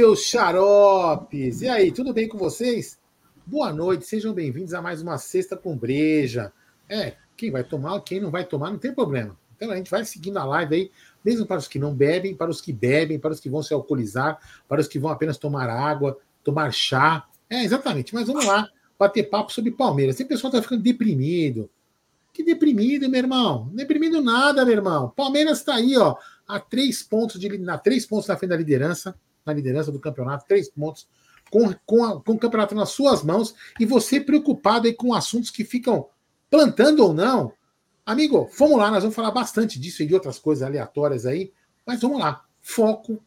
Seus xaropes! E aí, tudo bem com vocês? Boa noite, sejam bem-vindos a mais uma Sexta com Breja. É, quem vai tomar, quem não vai tomar, não tem problema. Então a gente vai seguindo a live aí, mesmo para os que não bebem, para os que bebem, para os que vão se alcoolizar, para os que vão apenas tomar água, tomar chá. É, exatamente. Mas vamos lá, bater papo sobre Palmeiras. Tem pessoal que tá ficando deprimido. Que deprimido, meu irmão. Deprimido nada, meu irmão. Palmeiras está aí, ó, a três pontos de na três pontos na frente da liderança, na liderança do campeonato, três pontos com, com, a, com o campeonato nas suas mãos e você preocupado aí com assuntos que ficam plantando ou não. Amigo, vamos lá, nós vamos falar bastante disso e de outras coisas aleatórias aí, mas vamos lá. Foco,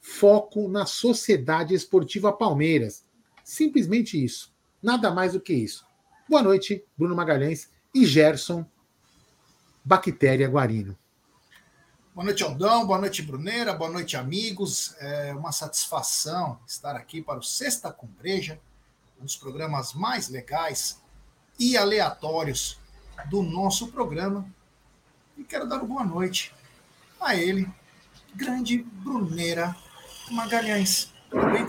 foco na Sociedade Esportiva Palmeiras. Simplesmente isso. Nada mais do que isso. Boa noite, Bruno Magalhães e Gerson Bactéria Guarino. Boa noite, Aldão. Boa noite, Bruneira. Boa noite, amigos. É uma satisfação estar aqui para o Sexta com Breja, um dos programas mais legais e aleatórios do nosso programa. E quero dar uma boa noite a ele, grande Bruneira Magalhães. Tudo bem?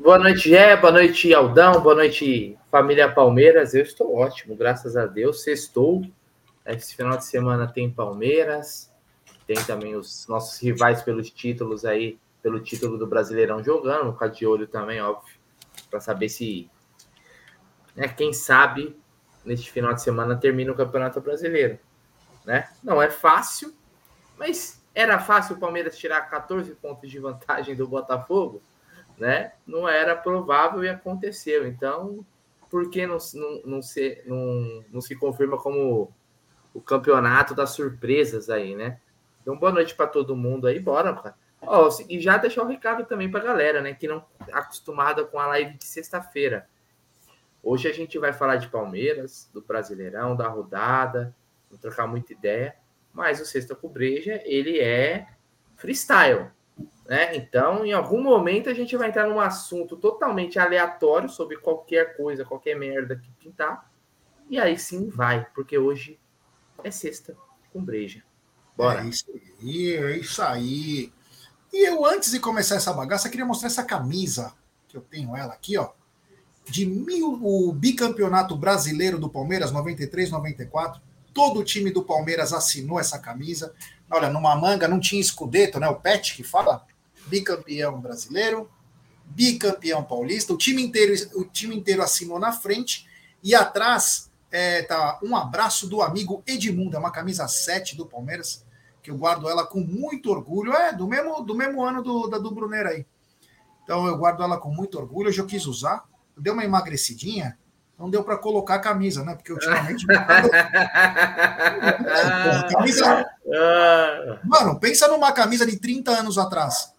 Boa noite, Gé. Boa noite, Aldão. Boa noite, família Palmeiras. Eu estou ótimo, graças a Deus. Sextou esse final de semana tem Palmeiras, tem também os nossos rivais pelos títulos aí, pelo título do Brasileirão jogando, ficar de olho também, óbvio, para saber se, né, quem sabe, neste final de semana termina o Campeonato Brasileiro, né? Não é fácil, mas era fácil o Palmeiras tirar 14 pontos de vantagem do Botafogo, né? Não era provável e aconteceu. Então, por que não, não, não, se, não, não se confirma como o campeonato das surpresas aí, né? Então, boa noite para todo mundo aí, bora, cara. Ó, e já deixar o recado também para galera, né, que não é acostumada com a live de sexta-feira. Hoje a gente vai falar de Palmeiras, do Brasileirão, da rodada, vamos trocar muita ideia, mas o Sexta Cobreja, ele é freestyle, né? Então, em algum momento a gente vai entrar num assunto totalmente aleatório sobre qualquer coisa, qualquer merda que pintar, e aí sim vai, porque hoje é sexta com breja. Bora. É isso aí, é isso aí. E eu, antes de começar essa bagaça, queria mostrar essa camisa, que eu tenho ela aqui, ó. De mil, o bicampeonato brasileiro do Palmeiras, 93, 94. Todo o time do Palmeiras assinou essa camisa. Olha, numa manga não tinha escudeto, né? O Pet que fala. Bicampeão brasileiro, bicampeão paulista. O time inteiro, o time inteiro assinou na frente e atrás é, tá um abraço do amigo Edmundo, é uma camisa 7 do Palmeiras, que eu guardo ela com muito orgulho. É, do mesmo, do mesmo ano do, da do Brunner aí. Então eu guardo ela com muito orgulho. Hoje eu quis usar, deu uma emagrecidinha, não deu para colocar a camisa, né? Porque ultimamente. camisa... Mano, pensa numa camisa de 30 anos atrás.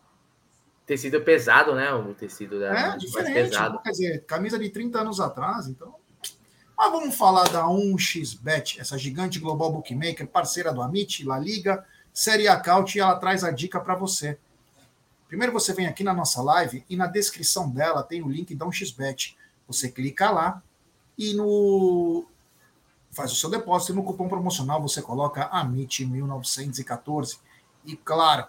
Tecido pesado, né? O tecido da. É, diferente. pesado. Quer dizer, camisa de 30 anos atrás, então. Mas vamos falar da 1xBet, essa gigante global bookmaker, parceira do Amit, La Liga, Série A e ela traz a dica para você. Primeiro você vem aqui na nossa live e na descrição dela tem o link da 1xBet. Você clica lá e no faz o seu depósito e no cupom promocional você coloca AMIT1914. E claro,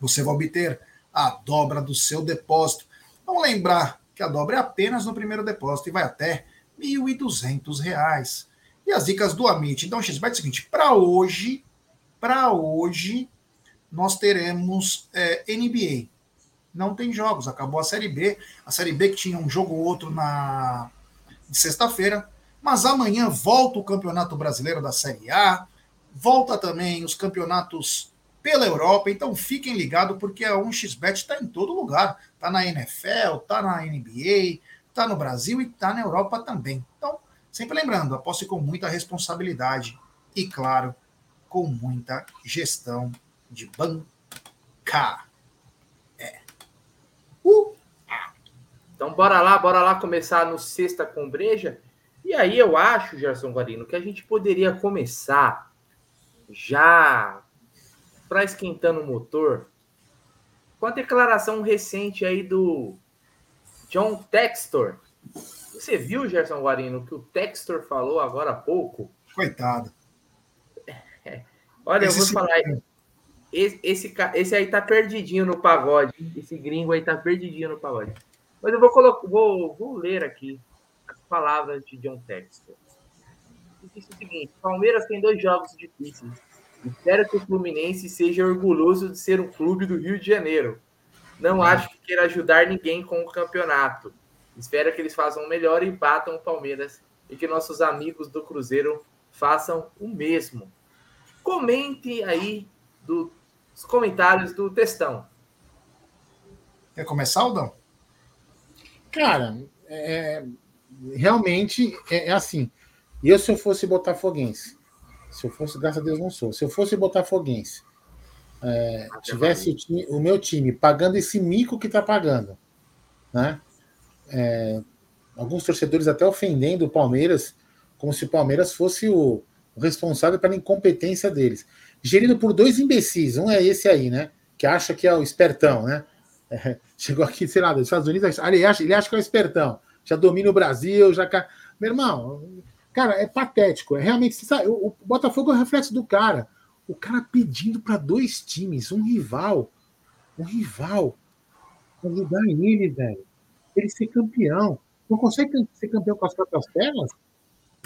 você vai obter a dobra do seu depósito. Vamos lembrar que a dobra é apenas no primeiro depósito e vai até R$ 1.200. E as dicas do Amit. Então, XBet é o seguinte, para hoje, para hoje, nós teremos é, NBA. Não tem jogos, acabou a Série B. A Série B que tinha um jogo ou outro na sexta-feira. Mas amanhã volta o Campeonato Brasileiro da Série A, volta também os campeonatos pela Europa. Então fiquem ligados, porque a 1xBet está em todo lugar. Está na NFL, está na NBA, está no Brasil e está na Europa também. Então, sempre lembrando, aposte com muita responsabilidade e, claro, com muita gestão de banca. É. Uh! Então, bora lá, bora lá começar no Sexta com Breja. E aí eu acho, Gerson Guarino, que a gente poderia começar já para esquentando o motor com a declaração recente aí do John Textor. Você viu, Gerson Guarino, que o Textor falou agora há pouco? Coitado. É. Olha, Esse eu vou falar. esse, esse, esse aí tá perdidinho no pagode. Esse gringo aí tá perdidinho no pagode. Mas eu vou, colocar, vou, vou ler aqui as palavras de John Textor. Ele disse o seguinte: Palmeiras tem dois jogos difíceis. Espero que o Fluminense seja orgulhoso de ser um clube do Rio de Janeiro. Não acho que queira ajudar ninguém com o campeonato. Espero que eles façam o melhor e batam o Palmeiras e que nossos amigos do Cruzeiro façam o mesmo. Comente aí do, os comentários do textão. Quer começar, Aldão? Cara, é, realmente é, é, assim. Eu, se eu fosse botafoguense, se eu fosse, graças a Deus não sou, se eu fosse botafoguense, é, tivesse o, time, o, meu time pagando esse mico que está pagando, né? É, alguns torcedores até ofendendo o Palmeiras, como se o Palmeiras fosse o, o responsável pela incompetência deles. Gerido por dois imbecis, um é esse aí, né? Que acha que é o espertão, né? É, chegou aqui, sei lá, dos Estados Unidos, ele acha, ele acha que é o espertão, já domina o Brasil, já. Meu irmão, cara, é patético. É realmente, sabe, o, o Botafogo é o reflexo do cara. O cara pedindo para dois times, um rival, um rival, ajudar ele, velho. Ele ser campeão. Não consegue ser campeão com as próprias pernas?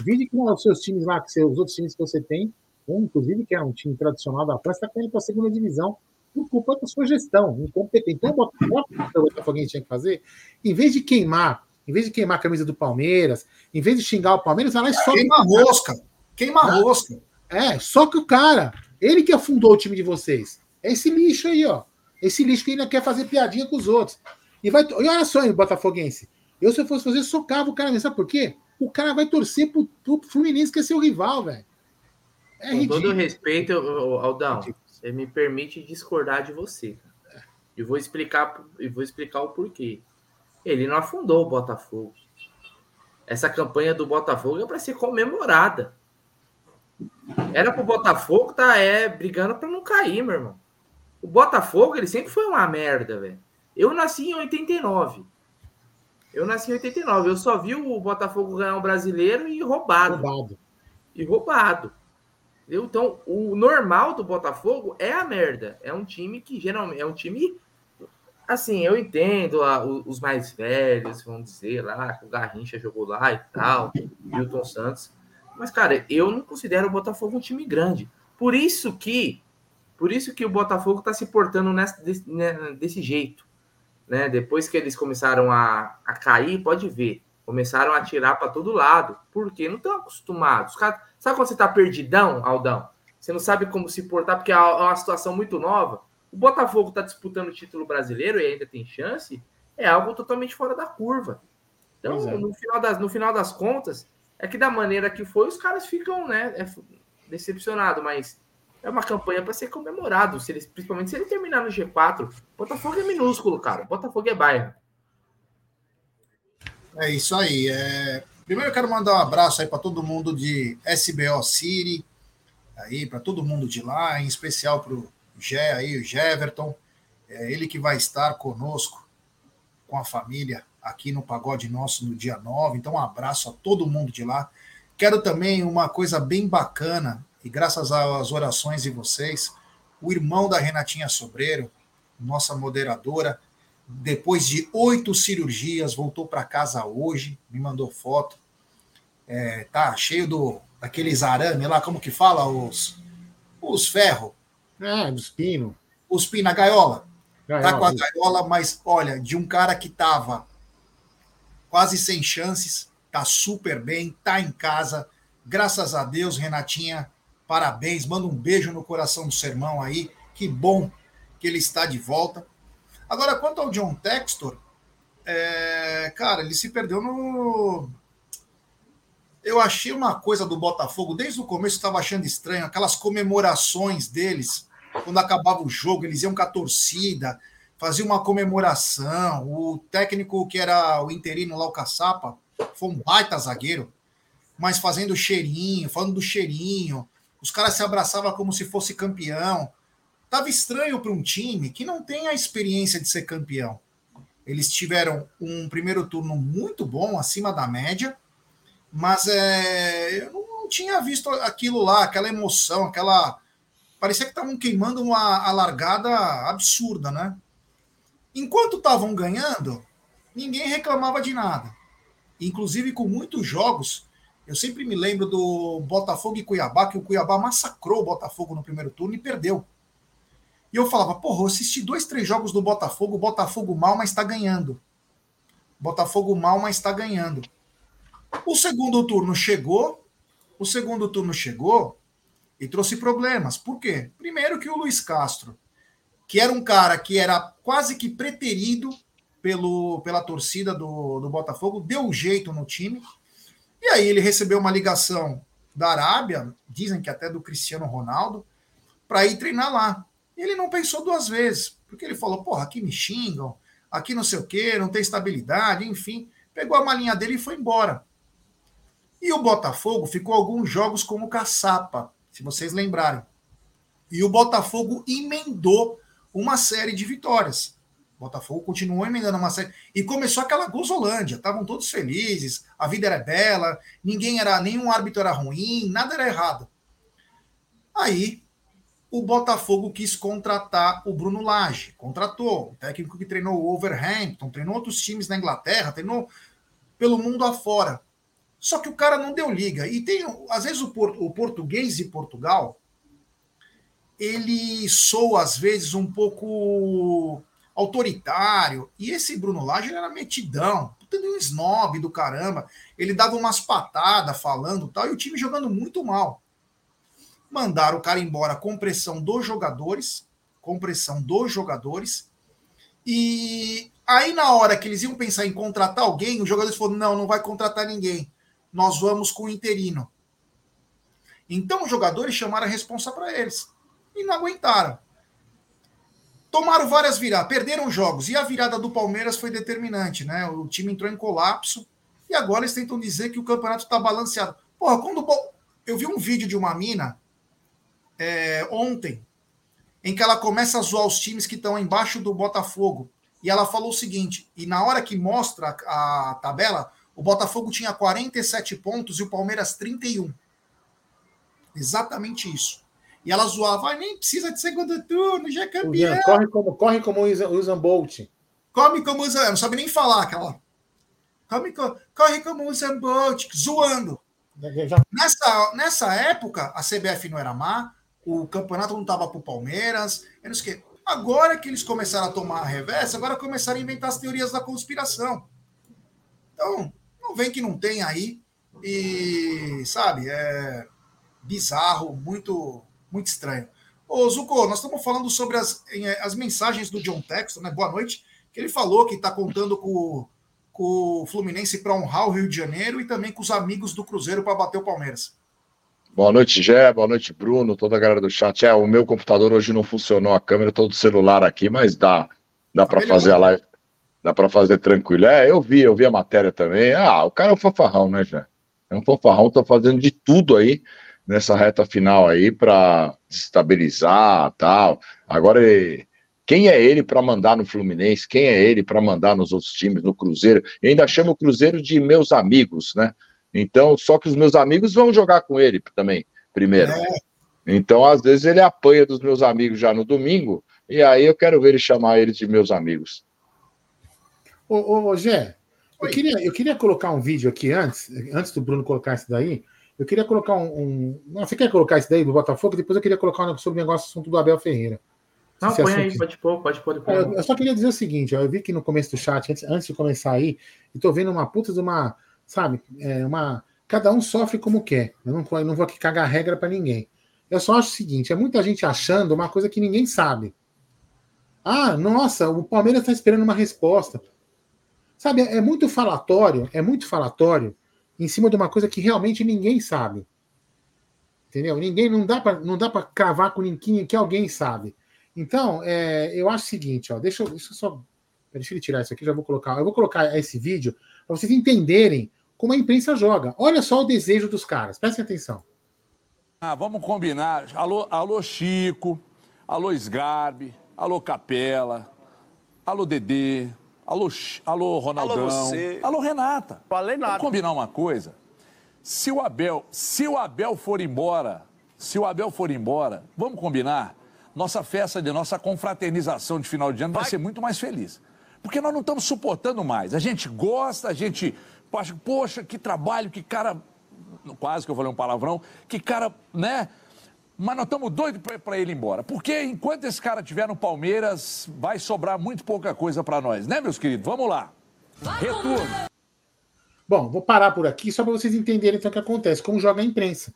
Vide que os seus times lá, que os outros times que você tem, um, inclusive, que é um time tradicional da França, está caindo para a segunda divisão por culpa da sua gestão, incompetente. Então, o Botafogo tinha que fazer, em vez de queimar, em vez de queimar a camisa do Palmeiras, em vez de xingar o Palmeiras, vai lá e só. Queima a rosca! Queima a rosca! É, só que o cara, ele que afundou o time de vocês. É esse lixo aí, ó. Esse lixo que ainda quer fazer piadinha com os outros. E, vai, e olha só, Botafoguense. Eu, se eu fosse fazer, socava o cara. Sabe por quê? O cara vai torcer pro, pro Fluminense, que é seu rival, velho. É com ridículo. todo respeito, Aldão, você me permite discordar de você. E vou explicar, e vou explicar o porquê. Ele não afundou o Botafogo. Essa campanha do Botafogo é para ser comemorada. Era para o Botafogo tá é brigando para não cair, meu irmão. O Botafogo, ele sempre foi uma merda, velho. Eu nasci em 89. Eu nasci em 89. Eu só vi o Botafogo ganhar um brasileiro e roubado. Roubado. E roubado. Então, o normal do Botafogo é a merda. É um time que geralmente é um time assim, eu entendo a, os mais velhos, vamos dizer lá, que o Garrincha jogou lá e tal, Milton Santos. Mas, cara, eu não considero o Botafogo um time grande. Por isso que, por isso que o Botafogo está se portando nessa, desse, né, desse jeito. Né? Depois que eles começaram a, a cair, pode ver, começaram a tirar para todo lado, porque não estão acostumados. Cara, sabe quando você está perdidão, Aldão? Você não sabe como se portar, porque é uma situação muito nova. O Botafogo está disputando o título brasileiro e ainda tem chance, é algo totalmente fora da curva. Então, é. no, final das, no final das contas, é que da maneira que foi, os caras ficam, né, é, decepcionados, mas é uma campanha para ser comemorado, se eles, principalmente se ele terminar no G4. Botafogo é minúsculo, cara. Botafogo é bairro. É isso aí. É... Primeiro eu quero mandar um abraço aí para todo mundo de SBO City, aí para todo mundo de lá, em especial para o Gé aí, o Jeverton, é ele que vai estar conosco com a família aqui no Pagode Nosso no dia 9. Então, um abraço a todo mundo de lá. Quero também uma coisa bem bacana, e graças às orações de vocês, o irmão da Renatinha Sobreiro, nossa moderadora, depois de oito cirurgias, voltou para casa hoje, me mandou foto. É, tá cheio do daqueles arame lá, como que fala? Os, os ferros. Ah, dos pinos. Os pinos, a gaiola. gaiola. Tá com a gaiola, mas olha, de um cara que tava quase sem chances, tá super bem, tá em casa. Graças a Deus, Renatinha, parabéns. Manda um beijo no coração do sermão aí. Que bom que ele está de volta. Agora, quanto ao John Textor, é, cara, ele se perdeu no. Eu achei uma coisa do Botafogo, desde o começo estava achando estranho, aquelas comemorações deles, quando acabava o jogo, eles iam com a torcida, fazia uma comemoração. O técnico que era o interino lá, o Caçapa, foi um baita zagueiro, mas fazendo cheirinho, falando do cheirinho. Os caras se abraçavam como se fosse campeão. Tava estranho para um time que não tem a experiência de ser campeão. Eles tiveram um primeiro turno muito bom, acima da média, mas é, eu não tinha visto aquilo lá, aquela emoção, aquela parecia que estavam queimando uma largada absurda, né? Enquanto estavam ganhando, ninguém reclamava de nada. Inclusive, com muitos jogos, eu sempre me lembro do Botafogo e Cuiabá, que o Cuiabá massacrou o Botafogo no primeiro turno e perdeu. E eu falava, porra, eu assisti dois, três jogos do Botafogo, Botafogo mal, mas está ganhando. Botafogo mal, mas está ganhando. O segundo turno chegou, o segundo turno chegou e trouxe problemas. Por quê? Primeiro que o Luiz Castro, que era um cara que era quase que preterido pelo, pela torcida do, do Botafogo, deu um jeito no time. E aí ele recebeu uma ligação da Arábia, dizem que até do Cristiano Ronaldo, para ir treinar lá. E ele não pensou duas vezes, porque ele falou: porra, aqui me xingam, aqui não sei o quê, não tem estabilidade, enfim. Pegou a malinha dele e foi embora. E o Botafogo ficou alguns jogos como caçapa, se vocês lembrarem. E o Botafogo emendou uma série de vitórias. O Botafogo continuou emendando uma série. E começou aquela gozolândia. Estavam todos felizes, a vida era bela, ninguém era, nenhum árbitro era ruim, nada era errado. Aí o Botafogo quis contratar o Bruno Lage. Contratou, um técnico que treinou o Overhampton, treinou outros times na Inglaterra, treinou pelo mundo afora. Só que o cara não deu liga. E tem, às vezes, o, por, o português de Portugal, ele soa, às vezes, um pouco autoritário. E esse Bruno Lage era metidão, puta um snob do caramba. Ele dava umas patadas falando tal, e o time jogando muito mal. Mandaram o cara embora com pressão dos jogadores, com pressão dos jogadores. E aí, na hora que eles iam pensar em contratar alguém, os jogadores falaram: não, não vai contratar ninguém nós vamos com o interino. Então os jogadores chamaram a responsa para eles e não aguentaram. Tomaram várias viradas, perderam jogos e a virada do Palmeiras foi determinante, né? O time entrou em colapso e agora eles tentam dizer que o campeonato está balanceado. Porra, quando eu vi um vídeo de uma mina é, ontem em que ela começa a zoar os times que estão embaixo do Botafogo e ela falou o seguinte: e na hora que mostra a, a tabela, o Botafogo tinha 47 pontos e o Palmeiras 31. Exatamente isso. E ela zoava, ah, nem precisa de segundo turno, já é campeão. corre como, corre como o Usain Bolt. Come como Usain, não sabe nem falar aquela. Come, corre como o Usain Bolt, zoando. Já... Nessa, nessa época, a CBF não era má, o campeonato não estava para o Palmeiras, eu não sei. Agora que eles começaram a tomar a reversa, agora começaram a inventar as teorias da conspiração. Então, não vem que não tem aí. E, sabe, é bizarro, muito, muito estranho. Ô, Zuko, nós estamos falando sobre as, as mensagens do John Texton, né? Boa noite. Que ele falou que está contando com, com o Fluminense para honrar o Rio de Janeiro e também com os amigos do Cruzeiro para bater o Palmeiras. Boa noite, Gé. Boa noite, Bruno. Toda a galera do chat. É, o meu computador hoje não funcionou a câmera, todo celular aqui, mas dá, dá para fazer a live. Dá para fazer tranquilo. É, eu vi, eu vi a matéria também. Ah, o cara é um fanfarrão, né, já? É um fanfarrão, tá fazendo de tudo aí nessa reta final aí para estabilizar tal. Agora, quem é ele para mandar no Fluminense? Quem é ele para mandar nos outros times, no Cruzeiro? Eu ainda chamo o Cruzeiro de meus amigos, né? Então, só que os meus amigos vão jogar com ele também, primeiro. É. Então, às vezes, ele apanha dos meus amigos já no domingo, e aí eu quero ver ele chamar eles de meus amigos. Ô, ô, ô Gé, eu queria, eu queria colocar um vídeo aqui antes, antes do Bruno colocar esse daí. Eu queria colocar um. um... Não, você quer colocar esse daí do Botafogo? Depois eu queria colocar um sobre o negócio assunto do Abel Ferreira. Não, põe assunto... aí, pode pôr, pode pôr. Depois. Eu, eu só queria dizer o seguinte: eu vi que no começo do chat, antes, antes de começar aí, eu tô vendo uma puta de uma. Sabe, é, uma. Cada um sofre como quer. Eu não, eu não vou aqui cagar regra para ninguém. Eu só acho o seguinte: é muita gente achando uma coisa que ninguém sabe. Ah, nossa, o Palmeiras está esperando uma resposta. Sabe, é muito falatório, é muito falatório em cima de uma coisa que realmente ninguém sabe. Entendeu? Ninguém não dá para não dá para cravar com ninguém que alguém sabe. Então, é, eu acho o seguinte, ó, deixa, deixa eu só deixa ele tirar isso aqui, já vou colocar. Eu vou colocar esse vídeo para vocês entenderem como a imprensa joga. Olha só o desejo dos caras. Prestem atenção. Ah, vamos combinar. Alô, alô Chico, alô Sgarbi, alô Capela, alô Dedê, Alô, alô Ronaldão. Alô, você. alô Renata. Falei nada. Vamos combinar uma coisa. Se o Abel, se o Abel for embora, se o Abel for embora, vamos combinar? Nossa festa de nossa confraternização de final de ano vai, vai ser muito mais feliz. Porque nós não estamos suportando mais. A gente gosta, a gente. Poxa, que trabalho, que cara. Quase que eu falei um palavrão. Que cara, né? Mas nós estamos doidos para ele ir embora. Porque enquanto esse cara estiver no Palmeiras, vai sobrar muito pouca coisa para nós, né, meus queridos? Vamos lá. Retorno. Bom, vou parar por aqui só para vocês entenderem então o que acontece, como joga a imprensa.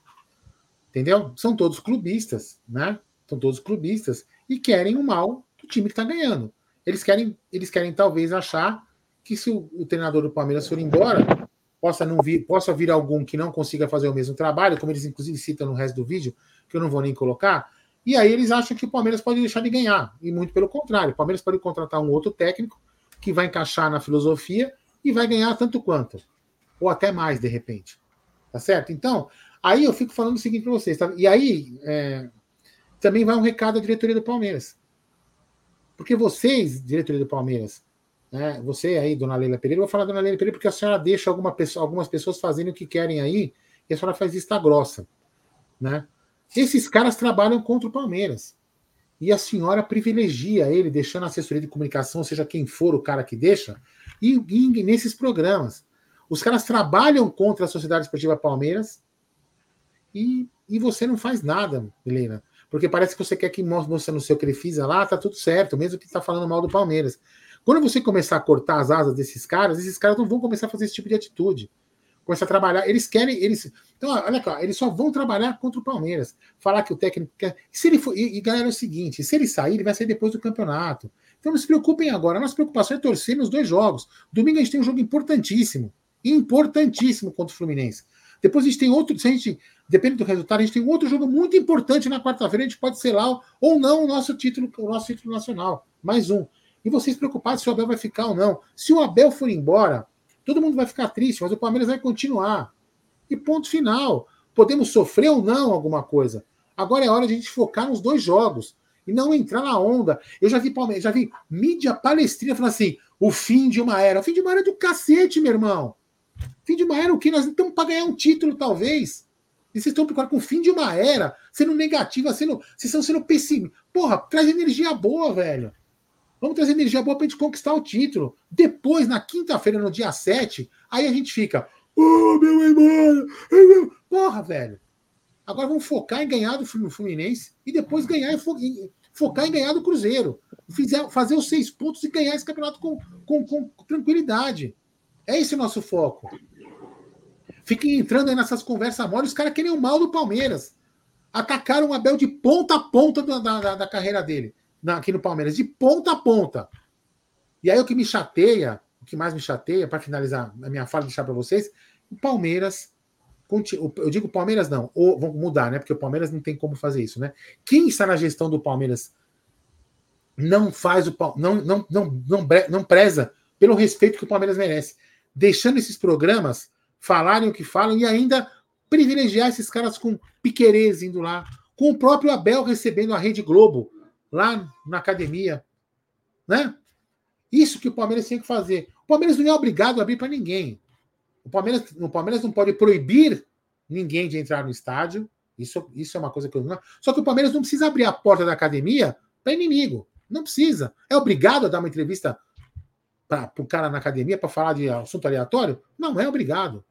Entendeu? São todos clubistas, né? São todos clubistas e querem o mal do time que está ganhando. Eles querem, eles querem talvez achar que se o, o, treinador do Palmeiras for embora, possa não vir, possa vir algum que não consiga fazer o mesmo trabalho, como eles inclusive citam no resto do vídeo, que eu não vou nem colocar. E aí eles acham que o Palmeiras pode deixar de ganhar. E muito pelo contrário, o Palmeiras pode contratar um outro técnico que vai encaixar na filosofia e vai ganhar tanto quanto. Ou até mais, de repente. Tá certo? Então, Aí eu fico falando o seguinte para vocês, tá? E aí é, também vai um recado à diretoria do Palmeiras. Porque vocês, diretoria do Palmeiras, né, você aí, dona Leila Pereira, eu vou falar dona Leila Pereira porque a senhora deixa alguma pessoa, algumas pessoas fazendo o que querem aí e a senhora faz vista grossa. Né? Esses caras trabalham contra o Palmeiras. E a senhora privilegia ele, deixando a assessoria de comunicação, seja quem for o cara que deixa, e, e nesses programas. Os caras trabalham contra a Sociedade Esportiva Palmeiras e, e você não faz nada, Helena. Porque parece que você quer que mostre no seu Crefisa lá, tá tudo certo, mesmo que está falando mal do Palmeiras. Quando você começar a cortar as asas desses caras, esses caras não vão começar a fazer esse tipo de atitude. Começar a trabalhar, eles querem, eles. Então, olha cá, eles só vão trabalhar contra o Palmeiras. Falar que o técnico quer. Se ele for, e, e galera, é o seguinte: se ele sair, ele vai sair depois do campeonato. Então não se preocupem agora. A nossa preocupação é torcer nos dois jogos. Domingo a gente tem um jogo importantíssimo. Importantíssimo contra o Fluminense. Depois a gente tem outro, se a gente, depende do resultado, a gente tem outro jogo muito importante na quarta-feira, a gente pode selar ou não o nosso título, o nosso título nacional. Mais um. E vocês preocupados se o Abel vai ficar ou não. Se o Abel for embora, todo mundo vai ficar triste, mas o Palmeiras vai continuar. E ponto final. Podemos sofrer ou não alguma coisa. Agora é hora de a gente focar nos dois jogos e não entrar na onda. Eu já vi Palmeiras, já vi mídia palestrina falando assim: o fim de uma era. O fim de uma era do cacete, meu irmão. Fim de uma era o que? Nós estamos para ganhar um título, talvez. E vocês estão preocupados com o fim de uma era, sendo negativa, sendo, vocês estão sendo pessimistas. Porra, traz energia boa, velho. Vamos trazer energia boa para a gente conquistar o título. Depois, na quinta-feira, no dia 7, aí a gente fica. Oh, meu irmão! Porra, velho. Agora vamos focar em ganhar do Fluminense e depois ganhar e focar em ganhar do Cruzeiro. Fizer, fazer os seis pontos e ganhar esse campeonato com, com, com tranquilidade. É esse o nosso foco. Fiquem entrando aí nessas conversas mole, os caras querem o mal do Palmeiras. Atacaram o Abel de ponta a ponta da, da, da carreira dele, na, aqui no Palmeiras, de ponta a ponta. E aí o que me chateia, o que mais me chateia, para finalizar a minha fala, deixar para vocês, o Palmeiras. Eu digo Palmeiras não, ou vamos mudar, né? Porque o Palmeiras não tem como fazer isso, né? Quem está na gestão do Palmeiras não faz o não não não não, não preza pelo respeito que o Palmeiras merece deixando esses programas falarem o que falam e ainda privilegiar esses caras com Piquerez indo lá, com o próprio Abel recebendo a Rede Globo lá na academia, né? Isso que o Palmeiras tem que fazer. O Palmeiras não é obrigado a abrir para ninguém. O Palmeiras, o Palmeiras não pode proibir ninguém de entrar no estádio. Isso, isso é uma coisa que eu não. Só que o Palmeiras não precisa abrir a porta da academia para inimigo. Não precisa. É obrigado a dar uma entrevista para o cara na academia para falar de assunto aleatório? Não é obrigado.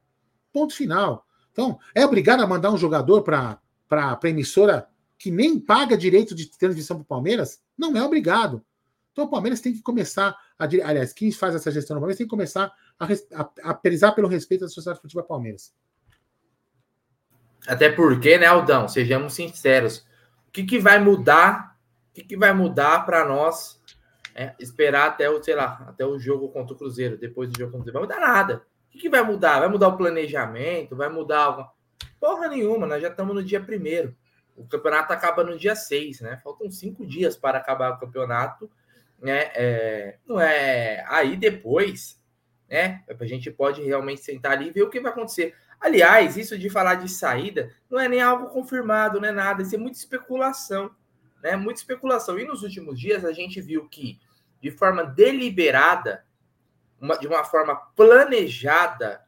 Ponto final. Então, é obrigado a mandar um jogador para a emissora que nem paga direito de transmissão para o Palmeiras? Não é obrigado. Então o Palmeiras tem que começar a. Aliás, quem faz essa gestão no Palmeiras tem que começar a, a, a prezar pelo respeito da Sociedade Esportiva Palmeiras. Até porque, né, Aldão? Sejamos sinceros. O que, que vai mudar? O que, que vai mudar para nós é, esperar até o, sei lá, até o jogo contra o Cruzeiro, depois do jogo contra o Cruzeiro, vai mudar nada. O que, que vai mudar? Vai mudar o planejamento? Vai mudar alguma... Porra nenhuma, nós já estamos no dia primeiro. O campeonato acaba no dia 6, né? Faltam cinco dias para acabar o campeonato. Né? É, não é. Aí depois, né? A gente pode realmente sentar ali e ver o que vai acontecer. Aliás, isso de falar de saída não é nem algo confirmado, não é nada, isso é muita especulação né? Muita especulação. E nos últimos dias a gente viu que, de forma deliberada, uma, de uma forma planejada,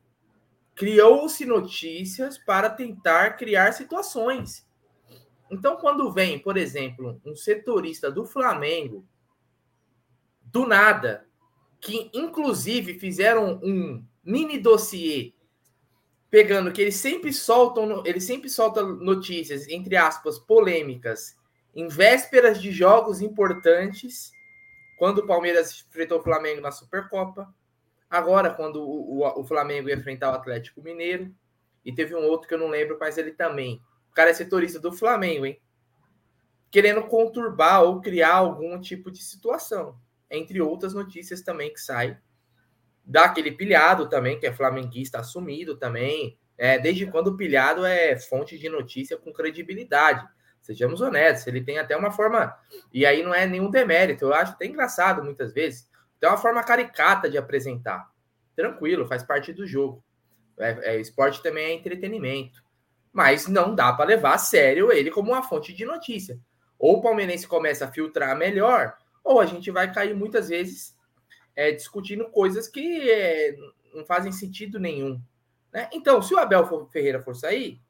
criou-se notícias para tentar criar situações. Então, quando vem, por exemplo, um setorista do Flamengo, do nada, que inclusive fizeram um mini dossiê pegando que eles sempre soltam, eles sempre soltam notícias, entre aspas, polêmicas, em vésperas de jogos importantes, quando o Palmeiras enfrentou o Flamengo na Supercopa, agora quando o, o, o Flamengo ia enfrentar o Atlético Mineiro, e teve um outro que eu não lembro, mas ele também. Cara é setorista do Flamengo, hein? Querendo conturbar ou criar algum tipo de situação. Entre outras notícias também que saem daquele pilhado também, que é flamenguista assumido também. É, desde quando o pilhado é fonte de notícia com credibilidade. Sejamos honestos, ele tem até uma forma. E aí não é nenhum demérito, eu acho até engraçado muitas vezes. Tem uma forma caricata de apresentar. Tranquilo, faz parte do jogo. É, é, esporte também é entretenimento. Mas não dá para levar a sério ele como uma fonte de notícia. Ou o palmeirense começa a filtrar melhor, ou a gente vai cair muitas vezes é, discutindo coisas que é, não fazem sentido nenhum. Né? Então, se o Abel Ferreira for sair,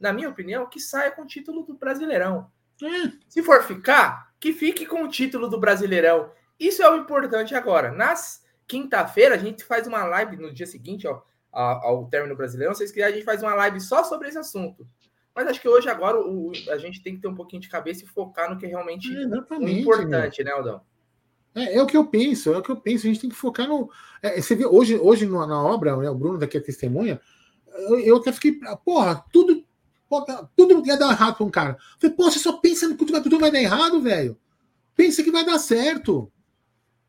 na minha opinião, que saia com o título do Brasileirão. Hum. Se for ficar, que fique com o título do Brasileirão. Isso é o importante agora. Nas quinta-feira, a gente faz uma live no dia seguinte ó, ao, término brasileirão. Se vocês quiserem, a gente faz uma live só sobre esse assunto. Mas acho que hoje, agora, o, a gente tem que ter um pouquinho de cabeça e focar no que é realmente é, importante, meu. né, Aldão? É, é, o que eu penso, é o que eu penso. A gente tem que focar no. É, você vê, hoje, hoje na obra, né, o Bruno daqui é testemunha, eu, eu até fiquei. Porra, tudo. Tudo ia dar errado para um cara. Eu falei, pô, você só pensa no que tudo, tudo vai dar errado, velho. Pensa que vai dar certo.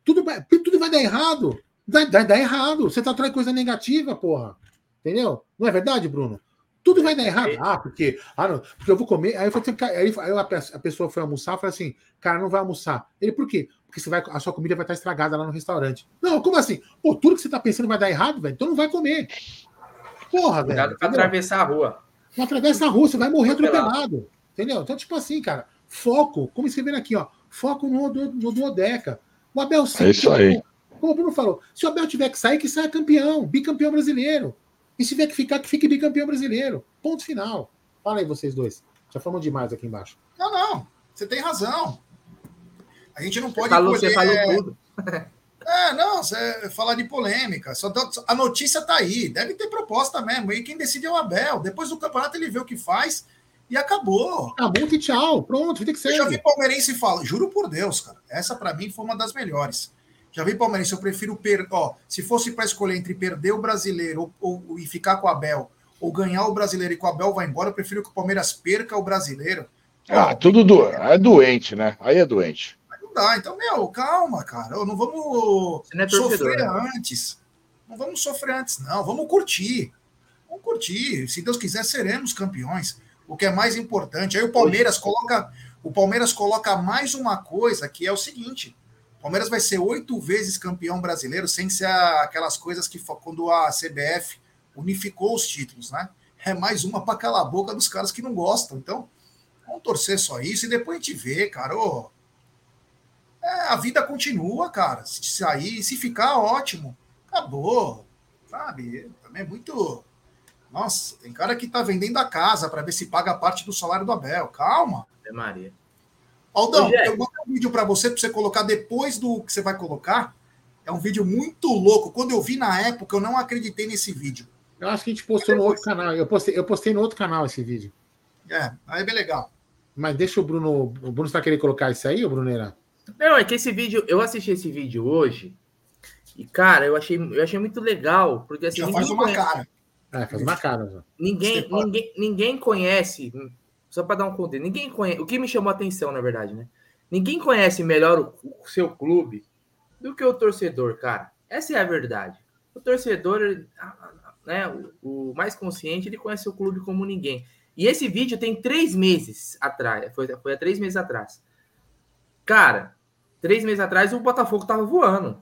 Tudo vai, tudo vai dar errado. Vai, vai dar errado. Você tá atrás de coisa negativa, porra. Entendeu? Não é verdade, Bruno? Tudo vai dar errado. Ah, porque, ah, não, porque eu vou comer. Aí, eu falei, aí, aí a pessoa foi almoçar, falei assim, cara, não vai almoçar. Ele, por quê? Porque você vai, a sua comida vai estar estragada lá no restaurante. Não, como assim? Pô, tudo que você está pensando vai dar errado, velho, então não vai comer. Porra, velho. Cuidado pra atravessar a rua. Não atravessa a rua, você vai morrer atropelado. Entendeu? Então, tipo assim, cara, foco, como escrevendo aqui, ó, foco no, no, no Duodeca. O Abel sempre. É isso aí. Como o Bruno falou, se o Abel tiver que sair, que saia campeão, bicampeão brasileiro. E se tiver que ficar, que fique bicampeão brasileiro. Ponto final. Fala aí, vocês dois. Já falamos demais aqui embaixo. Não, não. Você tem razão. A gente não pode. Você falou, você falou tudo. É, não, você falar de polêmica. Só a notícia está aí. Deve ter proposta mesmo. E quem decide é o Abel. Depois do campeonato ele vê o que faz e acabou. Acabou que tchau. Pronto, tem que ser. Eu já vi palmeirense falar, juro por Deus, cara. Essa para mim foi uma das melhores. Já vi palmeirense, eu prefiro perder. Ó, se fosse para escolher entre perder o brasileiro ou, ou, e ficar com o Abel, ou ganhar o brasileiro e com o Abel vai embora, eu prefiro que o Palmeiras perca o brasileiro. Ah, tudo do... é doente, né? Aí é doente dá. Então, meu, calma, cara. Não vamos não é sofrer né? antes. Não vamos sofrer antes, não. Vamos curtir. Vamos curtir. Se Deus quiser, seremos campeões. O que é mais importante. Aí o Palmeiras coloca. O Palmeiras coloca mais uma coisa que é o seguinte: Palmeiras vai ser oito vezes campeão brasileiro, sem ser aquelas coisas que quando a CBF unificou os títulos, né? É mais uma para calar a boca dos caras que não gostam. Então, vamos torcer só isso e depois a gente vê, cara. Ô, é, a vida continua, cara. Se sair, se ficar, ótimo. Acabou. Sabe? Também é muito. Nossa, tem cara que tá vendendo a casa para ver se paga parte do salário do Abel. Calma. É Maria. Aldão, eu vou mandar um vídeo para você, para você colocar depois do que você vai colocar. É um vídeo muito louco. Quando eu vi na época, eu não acreditei nesse vídeo. Eu acho que a gente postou no outro canal. Eu postei, eu postei no outro canal esse vídeo. É, aí é bem legal. Mas deixa o Bruno. O Bruno está querendo colocar isso aí, o Bruneira? Não, é que esse vídeo, eu assisti esse vídeo hoje e, cara, eu achei, eu achei muito legal, porque assim. Já faz uma conhece, cara. É, faz uma cara. Já. Ninguém, ninguém, ninguém conhece, só para dar um contexto, ninguém conhece. O que me chamou a atenção, na verdade, né? Ninguém conhece melhor o, seu clube do que o torcedor, cara. Essa é a verdade. O torcedor, né, o, o mais consciente, ele conhece o clube como ninguém. E esse vídeo tem três meses atrás, foi, foi há três meses atrás. Cara, três meses atrás o Botafogo tava voando,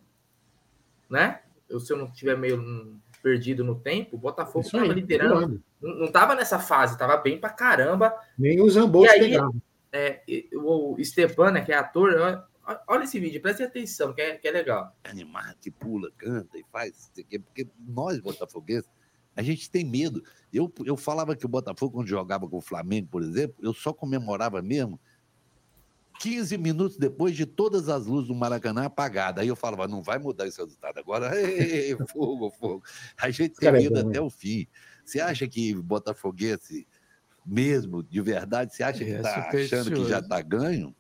né? Eu, se eu não tiver meio perdido no tempo, o Botafogo estava liderando. Não, não tava nessa fase, tava bem pra caramba. Nem os ambos pegavam. É, o Stepan, né, que é ator, olha esse vídeo, preste atenção, que é, que é legal. Animar, que pula, canta e faz, porque nós, botafoguenses, A gente tem medo. Eu, eu falava que o Botafogo, quando jogava com o Flamengo, por exemplo, eu só comemorava mesmo 15 minutos depois de todas as luzes do Maracanã apagadas. Aí eu falava, não vai mudar esse resultado agora. Ei, fogo, fogo. A gente tem é medo até o fim. Você acha que Botafoguense, mesmo, de verdade, você acha que está é achando que já está ganho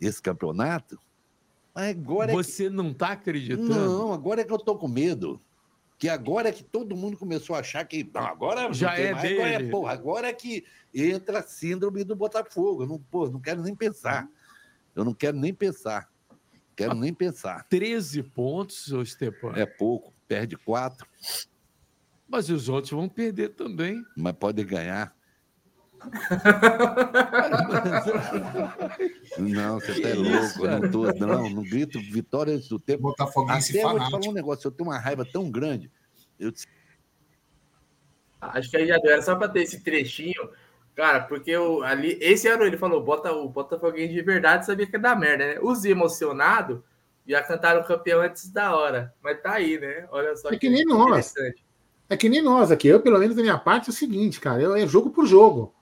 esse campeonato? Agora Você é que... não está acreditando? Não, agora é que eu estou com medo. Que agora é que todo mundo começou a achar que. Não, agora já é mais, dele. Agora é, porra, agora é que entra a síndrome do Botafogo. Eu não, pô, não quero nem pensar. Eu não quero nem pensar. Quero nem pensar. 13 pontos, ô Stepan. É pouco, perde quatro. Mas os outros vão perder também. Mas pode ganhar. Não, você tá louco. Eu não, tô, não, não grito vitória antes do tempo. Botafoguense Até fanático. vou te falar um negócio. Eu tenho uma raiva tão grande. Eu... Acho que aí já deu. Era só para ter esse trechinho Cara, porque o, ali, esse ano ele falou, bota o Botafoguinho de verdade, sabia que ia dar merda, né? Os emocionados já cantaram campeão antes da hora. Mas tá aí, né? Olha só. É que, que nem nós. É que nem nós aqui. Eu, pelo menos, da minha parte, é o seguinte, cara. Eu, é jogo por jogo.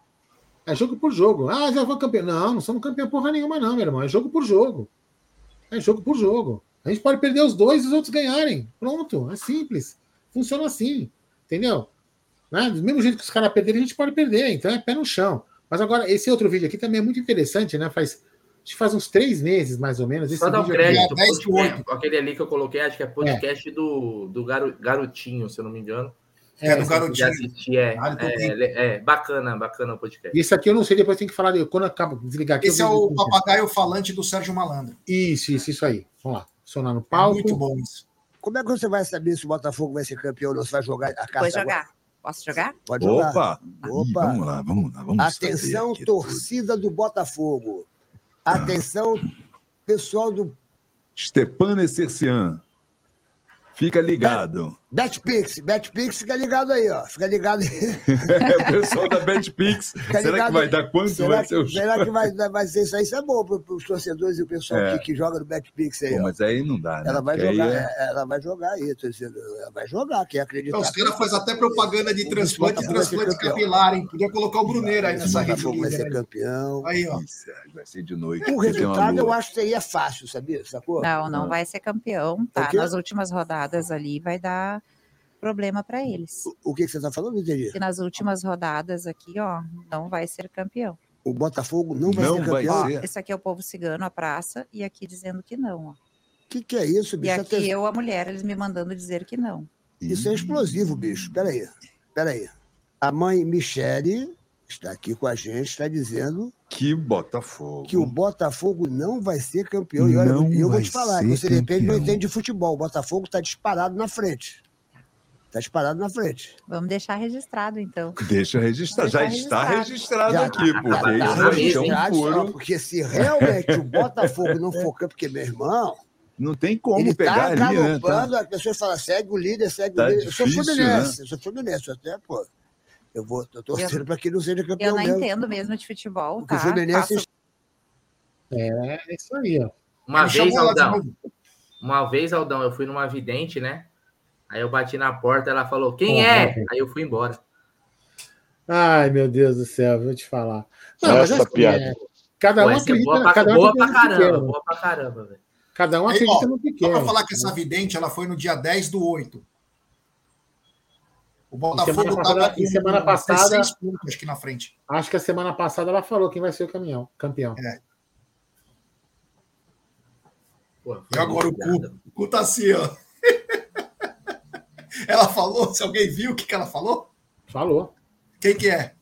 É jogo por jogo. Ah, já vou campeão. Não, não somos campeão porra nenhuma, não, meu irmão. É jogo por jogo. É jogo por jogo. A gente pode perder os dois e os outros ganharem. Pronto. É simples. Funciona assim. Entendeu? Né? Do mesmo jeito que os caras perderem, a gente pode perder, então é pé no chão. Mas agora, esse outro vídeo aqui também é muito interessante, né? Faz, acho que faz uns três meses, mais ou menos. Esse Só dar um crédito, é podcast, aquele ali que eu coloquei, acho que é podcast é. do, do Garotinho, se eu não me engano. É, é do Garotinho. Assistir, é, é, é, bacana, bacana o podcast. Isso aqui eu não sei, depois tem que falar, quando acaba desligar aqui. Esse é o papagaio falante do Sérgio Malandro. Isso, isso, isso aí. Vamos lá, funcionar no palco. É muito bom isso. Como é que você vai saber se o Botafogo vai ser campeão ou? Você vai jogar a carta? Vai jogar. Agora? Posso jogar? Pode jogar. Opa! Opa. vamos lá, vamos lá. Vamos Atenção, torcida tudo. do Botafogo. Atenção, pessoal do. Stepan Essercian. Fica ligado. BetPix, BetPix, fica ligado aí, ó. Fica ligado aí. é, o pessoal da BetPix. será que vai dar quanto será vai ser o Será que vai, vai ser isso aí? Isso é bom para os torcedores e o pessoal é. que, que, joga no BetPix aí. Pô, mas aí não dá, né? Ela vai Porque jogar, é... é ela vai jogar aí, torcedor. Ela vai jogar, quem acredita. Os caras fazem até propaganda de transplante e transplante capilar, hein? Podia colocar o Bruneiro aí nessa rede. vai ser campeão. Aí, ó. vai ser de noite. O resultado eu acho que seria fácil, sabia? Sacou? Não, não vai ser campeão, tá? Nas últimas rodadas ali vai dar problema para eles. O, o que, que, você está falando, entendi? Que nas últimas rodadas aqui, ó, não vai ser campeão. O Botafogo não vai não ser campeão? Vai ser. Esse aqui é o povo cigano, a praça, e aqui dizendo que não, ó. O que, que é isso, bicho? E aqui Até... eu, a mulher, eles me mandando dizer que não. Isso é explosivo, bicho. Peraí, peraí. A mãe Michele está aqui com a gente, está dizendo que Botafogo. Que o Botafogo não vai ser campeão. E olha, eu vou te falar, você de repente não entende de futebol. O Botafogo está disparado na frente. Está disparado na frente. Vamos deixar registrado, então. Deixa registrado. Já está registrado já, aqui, porque já, tá isso é um furo. Porque se realmente o Botafogo não for campeão, porque, meu irmão. Não tem como ele pegar tá ali, né? Tá... As pessoas falam, segue o líder, segue tá o líder. Difícil, eu sou fluminense, né? eu sou fluminense, até, pô. Eu vou, tô torcendo para que não seja campeão. Eu não mesmo. entendo mesmo de futebol, tá? O Fluminense. Faço... É, é isso aí, ó. Uma vez, Aldão. Uma vez, Aldão, eu fui numa vidente, né? Aí eu bati na porta, ela falou, quem é? Aí eu fui embora. Ai, meu Deus do céu, vou te falar. Não, Essa assim, piada. É, cada um Pô, acredita, boa pra, cada um boa pra caramba, pequeno. boa pra caramba, velho. Cada um acredita Aí, ó, no que quer. Só pra falar que essa vidente, ela foi no dia 10 do 8. O Botafogo estava em semana passada, pontos aqui na frente. Acho que a semana passada ela falou quem vai ser o caminhão, campeão. É. Pô, e agora o cu, o cu tá assim, ó. Ela falou? Se alguém viu o que, que ela falou? Falou. Quem que é?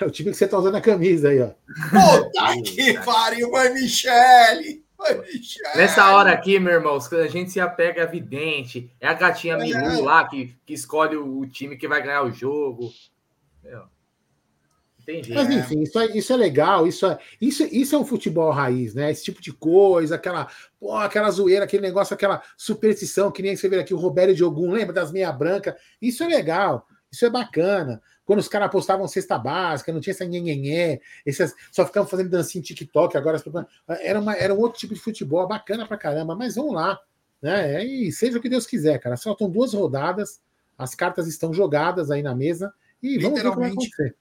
é o time que você tá usando a camisa aí, ó. Puta que pariu, mãe Michele! Nessa hora aqui, meu irmão, a gente se apega a vidente. É a gatinha é. Milu lá que, que escolhe o time que vai ganhar o jogo. Meu. Entendi. Mas enfim, isso é, isso é legal, isso é, isso, isso é um futebol raiz, né? Esse tipo de coisa, aquela, pô, aquela zoeira, aquele negócio, aquela superstição, que nem você vê aqui o Roberto de Ogum, lembra das meia branca? Isso é legal, isso é bacana. Quando os caras postavam cesta básica, não tinha essa nhenhenhé, esses, só ficavam fazendo dancinha TikTok, agora era, uma, era um outro tipo de futebol, bacana pra caramba, mas vamos lá, né? E seja o que Deus quiser, cara. Faltam duas rodadas, As cartas estão jogadas aí na mesa e vamos ver o que vai acontecer.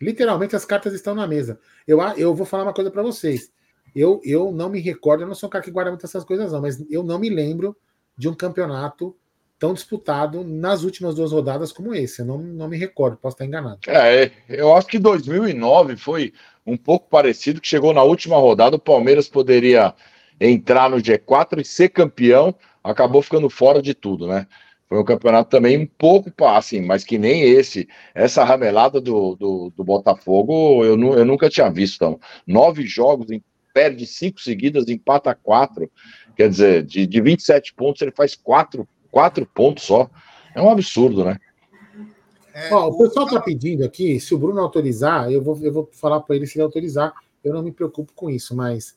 Literalmente as cartas estão na mesa. Eu, eu vou falar uma coisa para vocês. Eu, eu não me recordo, eu não sou um cara que guarda muitas essas coisas, não, mas eu não me lembro de um campeonato tão disputado nas últimas duas rodadas como esse. Eu não, não me recordo, posso estar enganado. É, eu acho que 2009 foi um pouco parecido, que chegou na última rodada, o Palmeiras poderia entrar no G4 e ser campeão, acabou ficando fora de tudo, né? Foi um campeonato também um pouco, assim, mas que nem esse. Essa ramelada do, do, do Botafogo eu, eu nunca tinha visto. Então. Nove jogos, perde cinco seguidas, empata quatro. Quer dizer, de, de 27 pontos, ele faz quatro, quatro pontos só. É um absurdo, né? É, Ó, o pessoal está pedindo aqui, se o Bruno autorizar, eu vou, eu vou falar para ele se ele autorizar. Eu não me preocupo com isso, mas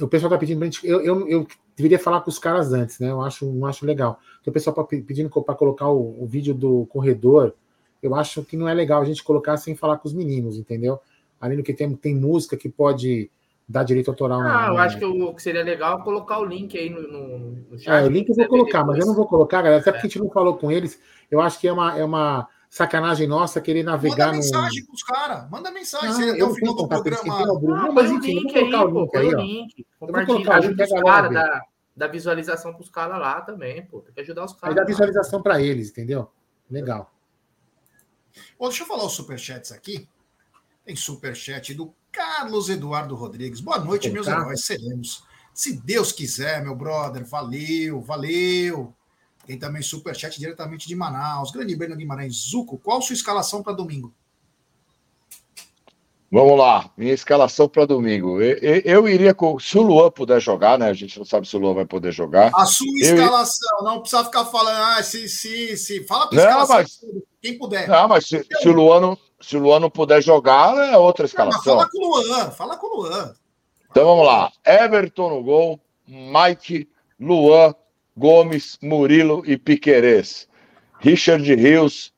o pessoal está pedindo pra gente. Eu, eu, eu deveria falar com os caras antes, né? Eu acho, não acho legal. Então, o pessoal tá pedindo para colocar o, o, vídeo do corredor. Eu acho que não é legal a gente colocar sem falar com os meninos, entendeu? Além do que tem, tem música que pode dar direito autoral. Ah, eu acho que o que seria legal é colocar o link aí no, no, no chat. É, o link eu vou colocar, mas eu não vou colocar, galera, até porque a gente não falou com eles. Eu acho que é uma, é uma sacanagem nossa querer navegar Manda mensagem no... pros caras, manda mensagem. Não, eu final do programa. Não, mas enfim, eu vou colocar o link aí, ó. Link. Compartilha, ajuda os caras da, da visualização pros caras lá também, pô. Tem que ajudar os caras. Aí dá visualização para eles, entendeu? Legal. Bom, deixa eu falar os superchats aqui. Tem superchat do Carlos Eduardo Rodrigues. Boa noite, meus heróis. Seremos. Se Deus quiser, meu brother. Valeu, valeu. Tem também superchat diretamente de Manaus. Grande Breno Guimarães. Zuco, qual sua escalação para domingo? Vamos lá, minha escalação para domingo. Eu, eu, eu, iria com. Se o Luan puder jogar, né? A gente não sabe se o Luan vai poder jogar. A sua escalação, eu... não precisa ficar falando, ah, se, se, se. Fala para escalação, mas... quem puder. Não, mas se, se, o Luan não, se o Luan não puder jogar, é outra escalação. Não, fala com o Luan, fala com o Luan. Então vamos lá. Everton no gol, Mike, Luan, Gomes, Murilo e Piquerez. Richard Rios,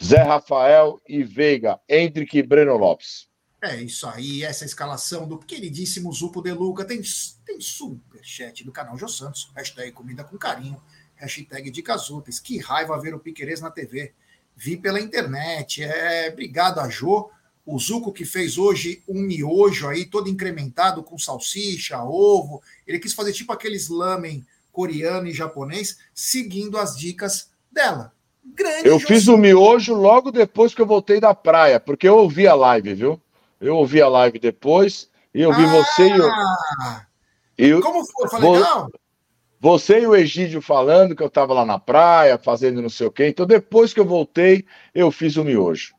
Zé Rafael e Veiga, Hendrick e Breno Lopes. É isso aí, essa é escalação do queridíssimo Zupo de Luca. Tem, tem superchat do canal Jô Santos, hashtag comida com carinho, hashtag de Úteis. Que raiva ver o Piquerez na TV. Vi pela internet. É, obrigado a Jô. O Zuco que fez hoje um miojo aí, todo incrementado com salsicha, ovo. Ele quis fazer tipo aqueles lamen coreano e japonês, seguindo as dicas dela. Grande eu fiz o miojo logo depois que eu voltei da praia, porque eu ouvi a live, viu? Eu ouvi a live depois e eu vi ah, você e eu. E Como foi? Foi legal? Você e o Egídio falando que eu estava lá na praia, fazendo não sei o quê. Então, depois que eu voltei, eu fiz o miojo.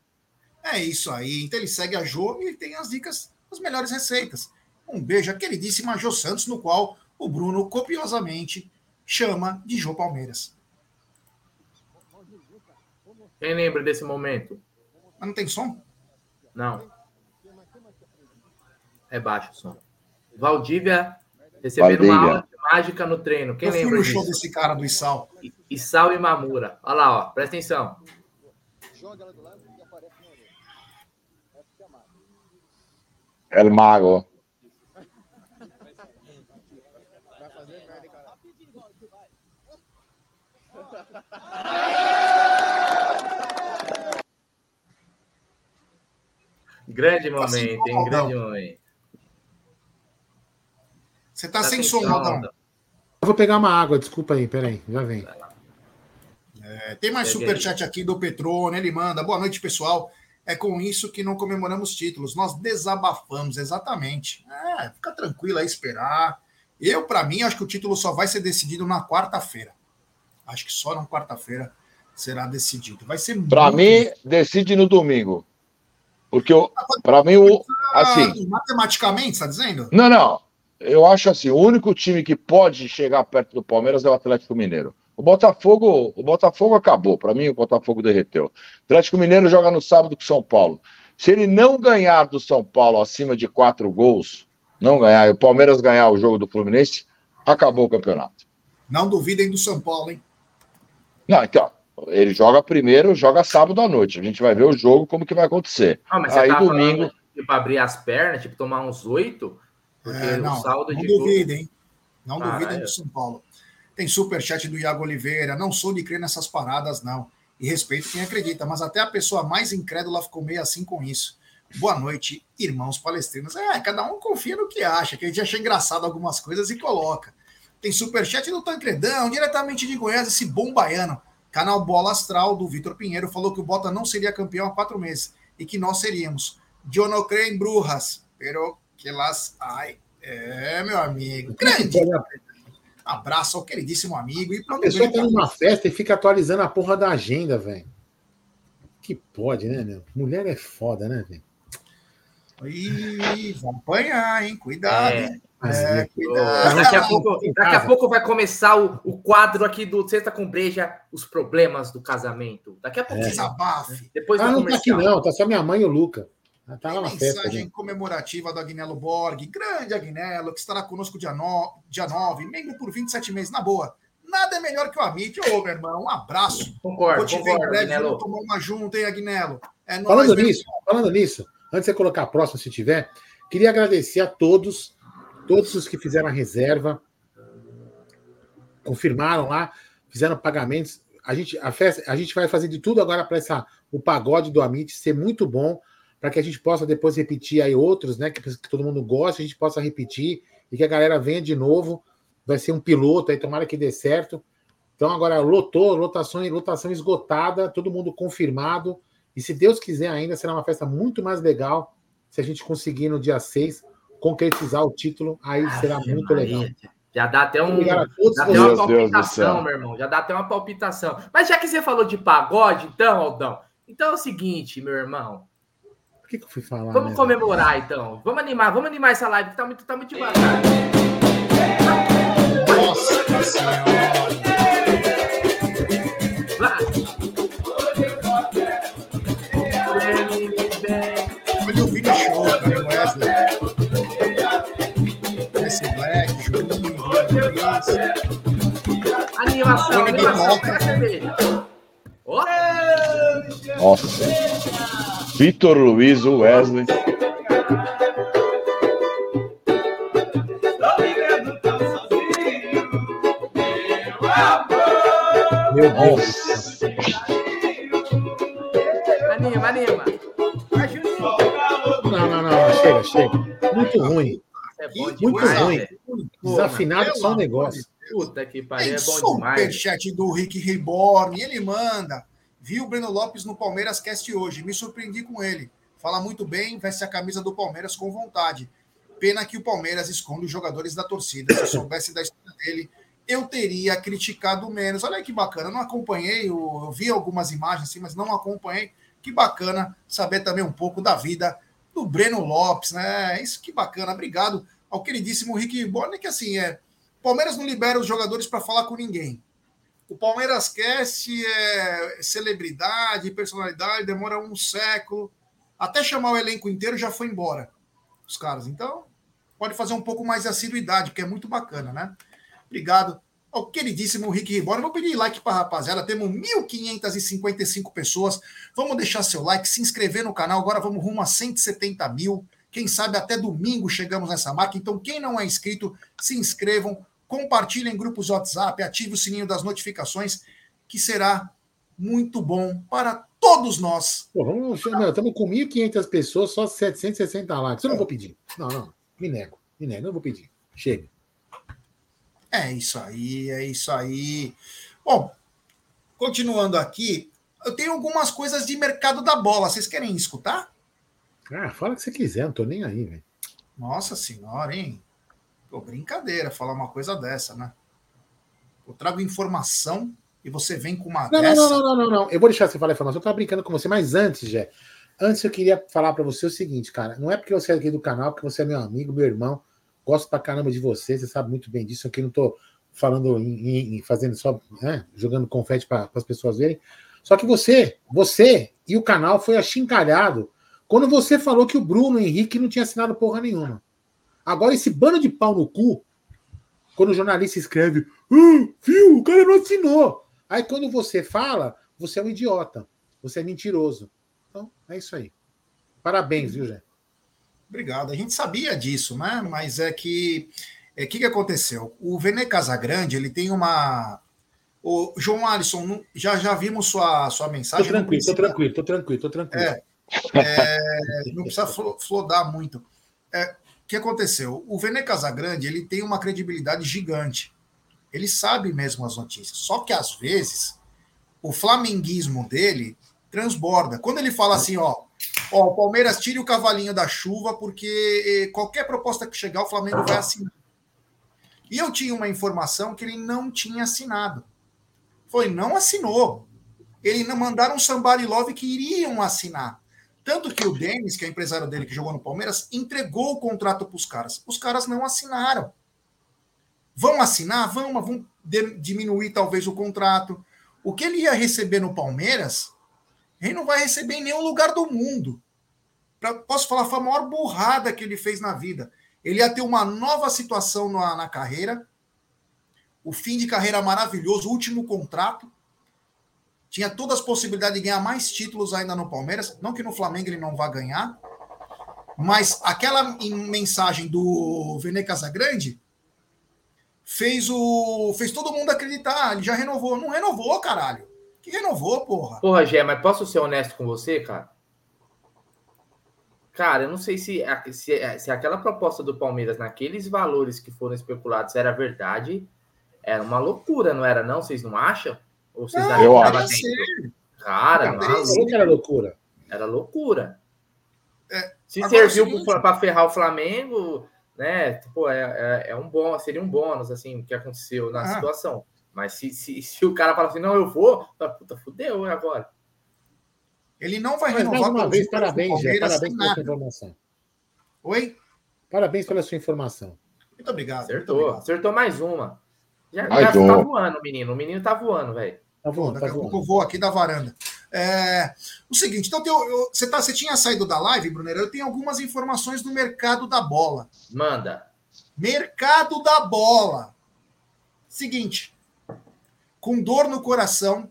É isso aí. Então, ele segue a Jo e tem as dicas, as melhores receitas. Um beijo à queridíssima Jo Santos, no qual o Bruno copiosamente chama de João Palmeiras. Quem lembra desse momento? Mas não tem som? Não. É baixo o som. Valdívia recebendo Valdívia. uma aula de mágica no treino. Quem Eu lembra fui no show desse cara do Isal. Isal e Mamura. Olha lá, ó. Presta atenção. El Mago. Grande momento, hein? Grande momento. Você tá, tá sem som, Rodão. Eu vou pegar uma água, desculpa aí, peraí, já vem. É, tem mais superchat aqui do Petrone, ele manda. Boa noite, pessoal. É com isso que não comemoramos títulos, nós desabafamos, exatamente. É, fica tranquilo aí, esperar. Eu, para mim, acho que o título só vai ser decidido na quarta-feira. Acho que só na quarta-feira será decidido. Vai ser Para muito... mim, decide no domingo. Porque para mim o assim, matematicamente, está dizendo? Não, não. Eu acho assim, o único time que pode chegar perto do Palmeiras é o Atlético Mineiro. O Botafogo, o Botafogo acabou. Para mim, o Botafogo derreteu. O Atlético Mineiro joga no sábado com o São Paulo. Se ele não ganhar do São Paulo acima de quatro gols, não ganhar, e o Palmeiras ganhar o jogo do Fluminense, acabou o campeonato. Não duvidem do São Paulo, hein? Não, então, ele joga primeiro, joga sábado à noite. A gente vai ver o jogo, como que vai acontecer. Ah, mas Aí domingo. Tipo, abrir as pernas, tipo, tomar uns oito. Porque é, não, não de. Não duvidem, hein? Não duvidem do São Paulo. Tem superchat do Iago Oliveira. Não sou de crer nessas paradas, não. E respeito quem acredita, mas até a pessoa mais incrédula ficou meio assim com isso. Boa noite, irmãos palestrinos. É, cada um confia no que acha, que a gente acha engraçado algumas coisas e coloca. Tem superchat do Tancredão, diretamente de Goiás, esse bom baiano. Canal Bola Astral do Vitor Pinheiro falou que o Bota não seria campeão há quatro meses e que nós seríamos. Eu não creio em brujas, pero que las ai. É, meu amigo. Grande. Abraço ao queridíssimo amigo. E a pessoa tá numa festa e fica atualizando a porra da agenda, velho. Que pode, né, meu? Mulher é foda, né, velho? Ih, vão apanhar, hein? Cuidado. É. É, daqui, a pouco, daqui a pouco vai começar o, o quadro aqui do Sexta com Breja, os problemas do casamento. Daqui a pouco. É. Desabafe. Depois ah, não tá aqui não, tá só minha mãe e o Luca. Tá lá na mensagem festa, comemorativa do Agnello Borg, grande Agnello, que estará conosco dia, no, dia 9, membro por 27 meses, na boa. Nada é melhor que o Amit. Ô, meu irmão, um abraço. Concordo, Vou te concordo, ver em breve, vamos tomar uma junta, hein, Agnello? É falando nisso, falando nisso, antes de você colocar a próxima, se tiver, queria agradecer a todos Todos os que fizeram a reserva confirmaram lá, fizeram pagamentos. A gente, a, festa, a gente vai fazer de tudo agora para o pagode do Amit ser muito bom, para que a gente possa depois repetir aí outros, né? Que, que todo mundo gosta, a gente possa repetir e que a galera venha de novo. Vai ser um piloto aí, tomara que dê certo. Então agora lotou, lotação, lotação esgotada, todo mundo confirmado. E se Deus quiser ainda, será uma festa muito mais legal se a gente conseguir no dia 6 concretizar o título, aí ah, será muito Maria. legal. Já dá até um. Já até uma palpitação, meu irmão. Já dá até uma palpitação. Mas já que você falou de pagode, então, Aldão, então é o seguinte, meu irmão. Por que, que eu fui falar? Vamos mesmo? comemorar, então. Vamos animar, vamos animar essa live que tá muito, tá muito devagar. Nossa senhora. Animação, animação, Nossa. Vitor Luiz, Wesley. Meu Deus. Anima, anima. Não, não, não, chega, chega. Muito ruim. É bom Muito ruim. Desafinado só um negócio. Puta que pariu, é bom demais. superchat do Rick Reborn, ele manda. Viu o Breno Lopes no Palmeiras Cast hoje, me surpreendi com ele. Fala muito bem, veste a camisa do Palmeiras com vontade. Pena que o Palmeiras esconde os jogadores da torcida. Se eu soubesse da história dele, eu teria criticado menos. Olha que bacana, eu não acompanhei, eu, eu vi algumas imagens assim, mas não acompanhei. Que bacana saber também um pouco da vida do Breno Lopes, né? Isso que bacana. Obrigado ao queridíssimo Rick Borne, que assim é. Palmeiras não libera os jogadores para falar com ninguém. O Palmeiras Cast é celebridade, personalidade, demora um século. Até chamar o elenco inteiro já foi embora. Os caras. Então, pode fazer um pouco mais de assiduidade, porque é muito bacana, né? Obrigado ao queridíssimo Rick Riborne. Vou pedir like para rapaziada. Temos 1.555 pessoas. Vamos deixar seu like, se inscrever no canal. Agora vamos rumo a 170 mil. Quem sabe até domingo chegamos nessa marca. Então, quem não é inscrito, se inscrevam, compartilhem em grupos WhatsApp, ative o sininho das notificações, que será muito bom para todos nós. Pô, vamos, não, estamos com 1.500 pessoas, só 760 likes. Eu não vou pedir. Não, não, me nego, me nego, não vou pedir. Chega. É isso aí, é isso aí. Bom, continuando aqui, eu tenho algumas coisas de mercado da bola. Vocês querem escutar? Ah, fala o que você quiser, não tô nem aí, velho. Nossa senhora, hein? Pô, brincadeira falar uma coisa dessa, né? Eu trago informação e você vem com uma não, dessa. Não, não, não, não, não. Eu vou deixar você falar a informação. Eu tava brincando com você, mas antes, Jé, antes eu queria falar para você o seguinte, cara. Não é porque você é aqui do canal, porque você é meu amigo, meu irmão. Gosto pra caramba de você, você sabe muito bem disso. Aqui não tô falando em, em fazendo só, né, jogando confete para as pessoas verem. Só que você, você e o canal foi achincalhado quando você falou que o Bruno Henrique não tinha assinado porra nenhuma. Agora, esse bando de pau no cu, quando o jornalista escreve, ah, viu, o cara não assinou. Aí quando você fala, você é um idiota. Você é mentiroso. Então, é isso aí. Parabéns, viu, Jé? Obrigado. A gente sabia disso, né? Mas é que é, que, que aconteceu? O Vene Casagrande, ele tem uma. O João Alisson, já, já vimos sua, sua mensagem. Tô tranquilo, tô tranquilo, tô tranquilo, tô tranquilo. É, é, não precisa flodar muito. É, o que aconteceu? O Vene Casagrande, ele tem uma credibilidade gigante. Ele sabe mesmo as notícias. Só que, às vezes, o flamenguismo dele transborda. Quando ele fala assim, ó, ó, o Palmeiras tire o cavalinho da chuva, porque qualquer proposta que chegar, o Flamengo vai assinar. E eu tinha uma informação que ele não tinha assinado. Foi, não assinou. Ele não mandaram um Sambari Love que iriam assinar. Tanto que o Denis, que é empresário dele que jogou no Palmeiras, entregou o contrato para os caras. Os caras não assinaram. Vão assinar? Vão, mas vão diminuir talvez o contrato. O que ele ia receber no Palmeiras, ele não vai receber em nenhum lugar do mundo. Pra, posso falar, foi a maior burrada que ele fez na vida. Ele ia ter uma nova situação na, na carreira, o fim de carreira maravilhoso, último contrato. Tinha todas as possibilidades de ganhar mais títulos ainda no Palmeiras. Não que no Flamengo ele não vá ganhar, mas aquela mensagem do Vene Casagrande fez o fez todo mundo acreditar. Ele já renovou. Não renovou, caralho. Que renovou, porra. Porra, Gé, mas posso ser honesto com você, cara? Cara, eu não sei se, se, se aquela proposta do Palmeiras naqueles valores que foram especulados era verdade. Era uma loucura, não era, não? Vocês não acham? Ou vocês não, eu acho. Cara, não, não era loucura. Era loucura. É, se serviu para ferrar o Flamengo, né? Tipo, é, é, é, um bom, seria um bônus, assim, que aconteceu na ah. situação. Mas se, se, se, o cara fala assim, não, eu vou, tá, puta, fudeu agora. Ele não vai Mas, renovar. Mais uma vez, parabéns, Gé, parabéns pela sua informação. Oi? Parabéns pela sua informação. Muito obrigado. Acertou, muito obrigado. acertou mais uma. Já, já tá voando, menino. O menino tá voando, velho. Tá voando, Daqui tá a pouco eu vou aqui da varanda. É, o seguinte, então eu, eu, você, tá, você tinha saído da live, Brunero? Eu tenho algumas informações do mercado da bola. Manda. Mercado da bola. Seguinte, com dor no coração,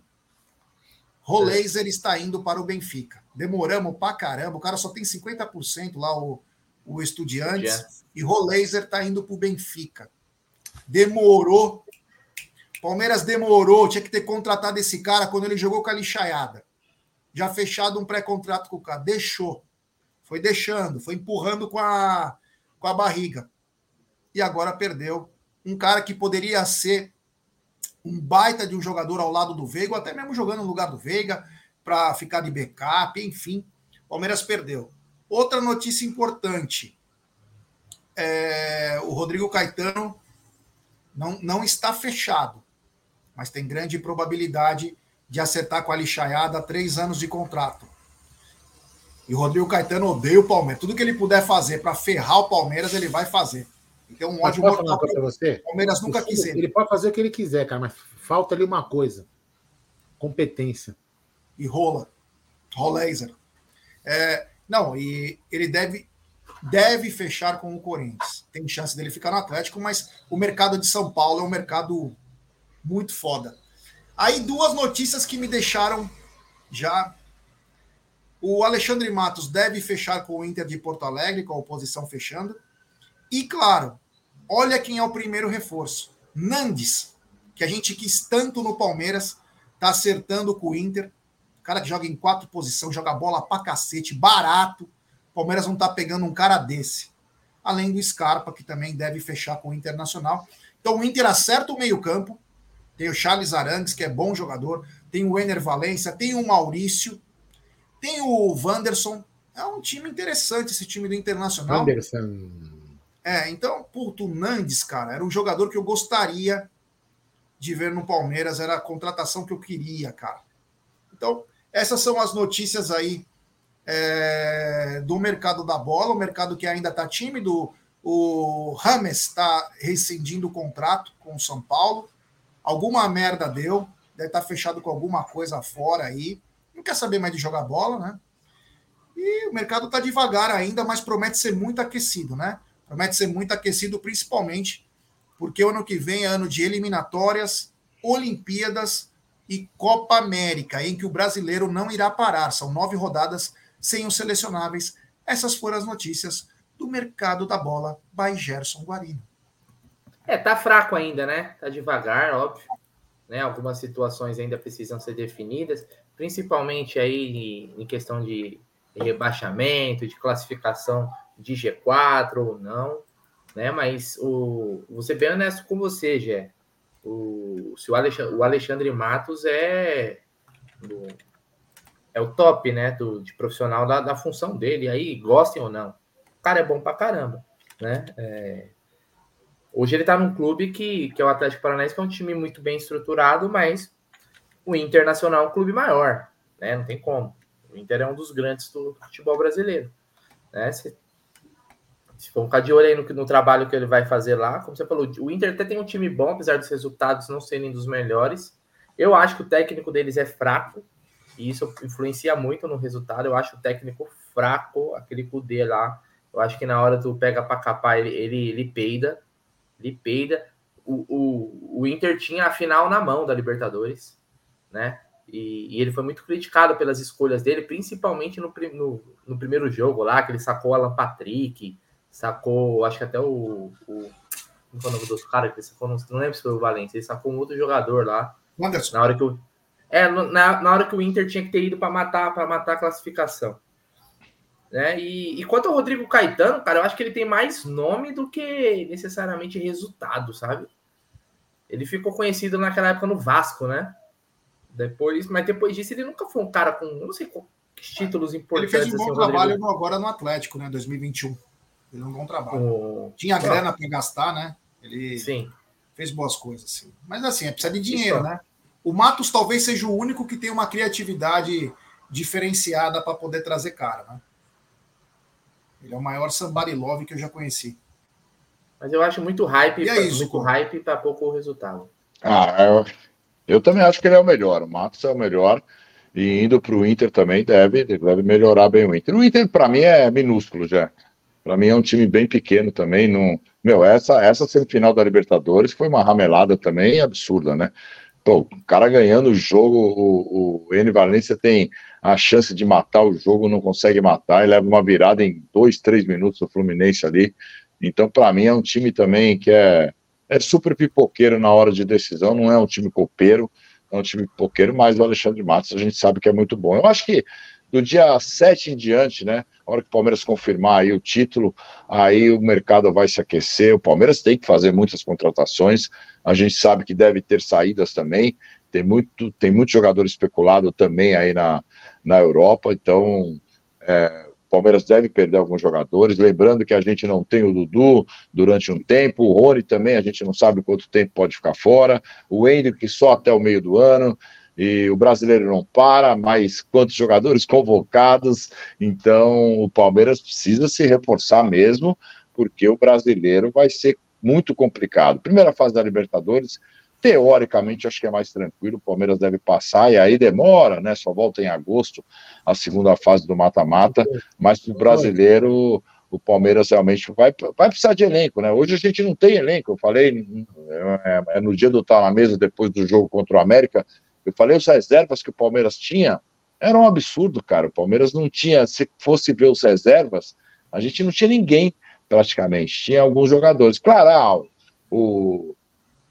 Roleiser está indo para o Benfica. Demoramos pra caramba, o cara só tem 50% lá, o, o Estudiantes, e Roleiser está indo para o Benfica. Demorou. Palmeiras demorou, tinha que ter contratado esse cara quando ele jogou com a lixaiada já fechado um pré-contrato com o cara. Deixou. Foi deixando, foi empurrando com a, com a barriga. E agora perdeu. Um cara que poderia ser um baita de um jogador ao lado do Veiga, ou até mesmo jogando no lugar do Veiga, para ficar de backup, enfim. Palmeiras perdeu. Outra notícia importante: é, o Rodrigo Caetano não, não está fechado, mas tem grande probabilidade de acertar com a lixaiada três anos de contrato. E o Rodrigo Caetano odeia o Palmeiras. Tudo que ele puder fazer para ferrar o Palmeiras, ele vai fazer. Então, um ódio mortal. Para você? O Palmeiras nunca quis ele. Ele pode fazer o que ele quiser, cara, mas falta ali uma coisa: competência. E rola. Roleiser. É, não, e ele deve, deve fechar com o Corinthians. Tem chance dele ficar no Atlético, mas o mercado de São Paulo é um mercado muito foda. Aí duas notícias que me deixaram já. O Alexandre Matos deve fechar com o Inter de Porto Alegre, com a oposição fechando. E claro, olha quem é o primeiro reforço. Nandes, que a gente quis tanto no Palmeiras, tá acertando com o Inter. Cara que joga em quatro posições, joga bola pra cacete, barato. O Palmeiras não tá pegando um cara desse. Além do Scarpa, que também deve fechar com o Internacional. Então o Inter acerta o meio-campo, tem o Charles Arangues, que é bom jogador, tem o Ener Valência, tem o Maurício, tem o Wanderson. É um time interessante esse time do Internacional. Wanderson. É, então, puto, o Nandes, cara, era um jogador que eu gostaria de ver no Palmeiras, era a contratação que eu queria, cara. Então, essas são as notícias aí é, do mercado da bola, o mercado que ainda está tímido. O Rames está rescindindo o contrato com o São Paulo. Alguma merda deu, deve estar tá fechado com alguma coisa fora aí. Não quer saber mais de jogar bola, né? E o mercado está devagar ainda, mas promete ser muito aquecido, né? Promete ser muito aquecido, principalmente porque o ano que vem é ano de eliminatórias, Olimpíadas e Copa América, em que o brasileiro não irá parar. São nove rodadas sem os selecionáveis. Essas foram as notícias do mercado da bola by Gerson Guarino. É, tá fraco ainda, né? Tá devagar, óbvio. Né? Algumas situações ainda precisam ser definidas, principalmente aí em questão de rebaixamento, de classificação de G4 ou não, né? Mas o, ser bem honesto com você, Gé. O, se o Alexandre, o Alexandre Matos é do, é o top, né, do, de profissional da, da função dele. Aí, gostem ou não, o cara é bom pra caramba, né? É, hoje ele tá num clube que, que é o Atlético Paranaense, que é um time muito bem estruturado, mas o Internacional é um clube maior, né? Não tem como. O Inter é um dos grandes do futebol brasileiro, né? Se, se for de olho aí no, no trabalho que ele vai fazer lá, como você falou, o Inter até tem um time bom, apesar dos resultados não serem dos melhores. Eu acho que o técnico deles é fraco, e isso influencia muito no resultado. Eu acho o técnico fraco, aquele Kudê lá. Eu acho que na hora tu pega para capar, ele, ele, ele peida. Ele peida. O, o, o Inter tinha a final na mão da Libertadores, né? E, e, ele foi muito criticado pelas escolhas dele, principalmente no, no, no, primeiro jogo lá, que ele sacou Alan Patrick, sacou, acho que até o. o como é o nome do outro cara que ele sacou? Não, não lembro se foi o Valência, ele sacou um outro jogador lá. Anderson. Na hora que o. É, na, na hora que o Inter tinha que ter ido para matar para matar a classificação. Né? E, e quanto ao Rodrigo Caetano, cara, eu acho que ele tem mais nome do que necessariamente resultado, sabe? Ele ficou conhecido naquela época no Vasco, né? Depois, mas depois disso ele nunca foi um cara com, não sei quais títulos importantes. Ele fez um bom assim, trabalho no, agora no Atlético, né? 2021. Fez um bom trabalho. O... Tinha grana para gastar, né? Ele Sim. fez boas coisas, assim. Mas assim, é precisa de dinheiro, Isso. né? O Matos talvez seja o único que tem uma criatividade diferenciada para poder trazer cara, né? Ele é o maior somebody love que eu já conheci. Mas eu acho muito hype, e é isso, muito pô. hype para pouco resultado. Ah, eu, eu, também acho que ele é o melhor. O Matos é o melhor. E indo para o Inter também deve, deve melhorar bem o Inter. O Inter, para mim, é minúsculo já. Para mim é um time bem pequeno também. Não... Meu, essa, essa semifinal da Libertadores foi uma ramelada também absurda, né? Pô, o cara ganhando o jogo, o, o N Valência tem a chance de matar o jogo, não consegue matar, e leva uma virada em dois, três minutos do Fluminense ali. Então, para mim, é um time também que é, é super pipoqueiro na hora de decisão, não é um time copeiro, é um time pipoqueiro, mas o Alexandre Matos a gente sabe que é muito bom. Eu acho que do dia 7 em diante, né? A hora que o Palmeiras confirmar aí o título, aí o mercado vai se aquecer. O Palmeiras tem que fazer muitas contratações. A gente sabe que deve ter saídas também. Tem muito, tem muito jogador especulado também aí na, na Europa. Então, é, o Palmeiras deve perder alguns jogadores. Lembrando que a gente não tem o Dudu durante um tempo. O Rony também, a gente não sabe quanto tempo pode ficar fora. O Hendrick só até o meio do ano e o brasileiro não para, mas quantos jogadores convocados, então o Palmeiras precisa se reforçar mesmo, porque o brasileiro vai ser muito complicado. Primeira fase da Libertadores, teoricamente acho que é mais tranquilo, o Palmeiras deve passar, e aí demora, né? Só volta em agosto a segunda fase do mata-mata, mas para o brasileiro o Palmeiras realmente vai, vai precisar de elenco, né? Hoje a gente não tem elenco, eu falei é, é no dia do estar na mesa depois do jogo contra o América, eu falei os reservas que o Palmeiras tinha, era um absurdo, cara. O Palmeiras não tinha, se fosse ver os reservas, a gente não tinha ninguém praticamente. Tinha alguns jogadores. Claro, ah, o,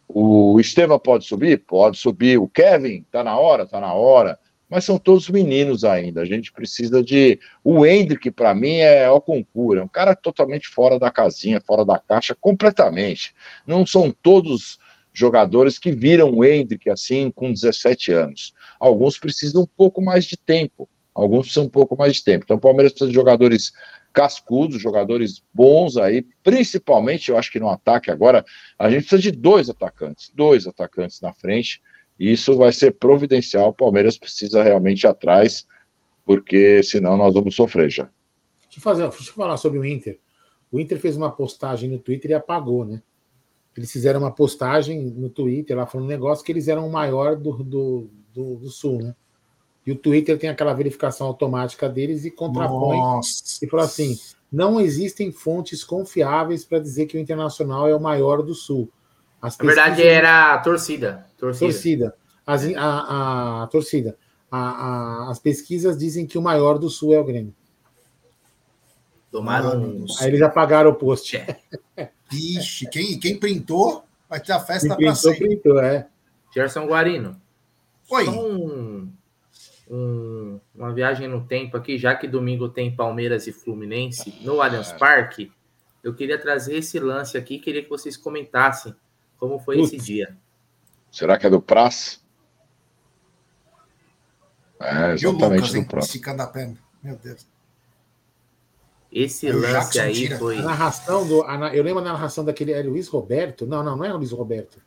o Estevam pode subir? Pode subir. O Kevin, tá na hora? Tá na hora. Mas são todos meninos ainda. A gente precisa de. O Hendrick, para mim, é o concurso. É um cara totalmente fora da casinha, fora da caixa, completamente. Não são todos jogadores que viram o Hendrick assim com 17 anos. Alguns precisam um pouco mais de tempo. Alguns precisam um pouco mais de tempo. Então o Palmeiras precisa de jogadores cascudos, jogadores bons aí, principalmente, eu acho que no ataque agora, a gente precisa de dois atacantes, dois atacantes na frente, e isso vai ser providencial, o Palmeiras precisa realmente ir atrás, porque senão nós vamos sofrer já. Deixa eu, fazer, deixa eu falar sobre o Inter. O Inter fez uma postagem no Twitter e apagou, né? Eles fizeram uma postagem no Twitter lá falando um negócio que eles eram o maior do, do, do, do, Sul, né? E o Twitter tem aquela verificação automática deles e contrapõe Nossa. e falou assim: não existem fontes confiáveis para dizer que o Internacional é o maior do Sul. As Na verdade, era a torcida. Torcida. torcida. As, a, a, a, torcida. A, as pesquisas dizem que o maior do Sul é o Grêmio. Tomaram. Aí eles apagaram o post. É. Ixi, quem, quem printou vai ter a festa para sempre. Printou, é. Gerson Guarino. Oi. Um, um, uma viagem no tempo aqui, já que domingo tem Palmeiras e Fluminense no Allianz é. Parque, eu queria trazer esse lance aqui, queria que vocês comentassem como foi Putz. esse dia. Será que é do Praz? É, exatamente Lucas, do Praz. Meu Deus. Esse é lance aí tira. foi. A narração do. A, eu lembro da narração daquele. É Luiz Roberto? Não, não, não é o Luiz Roberto.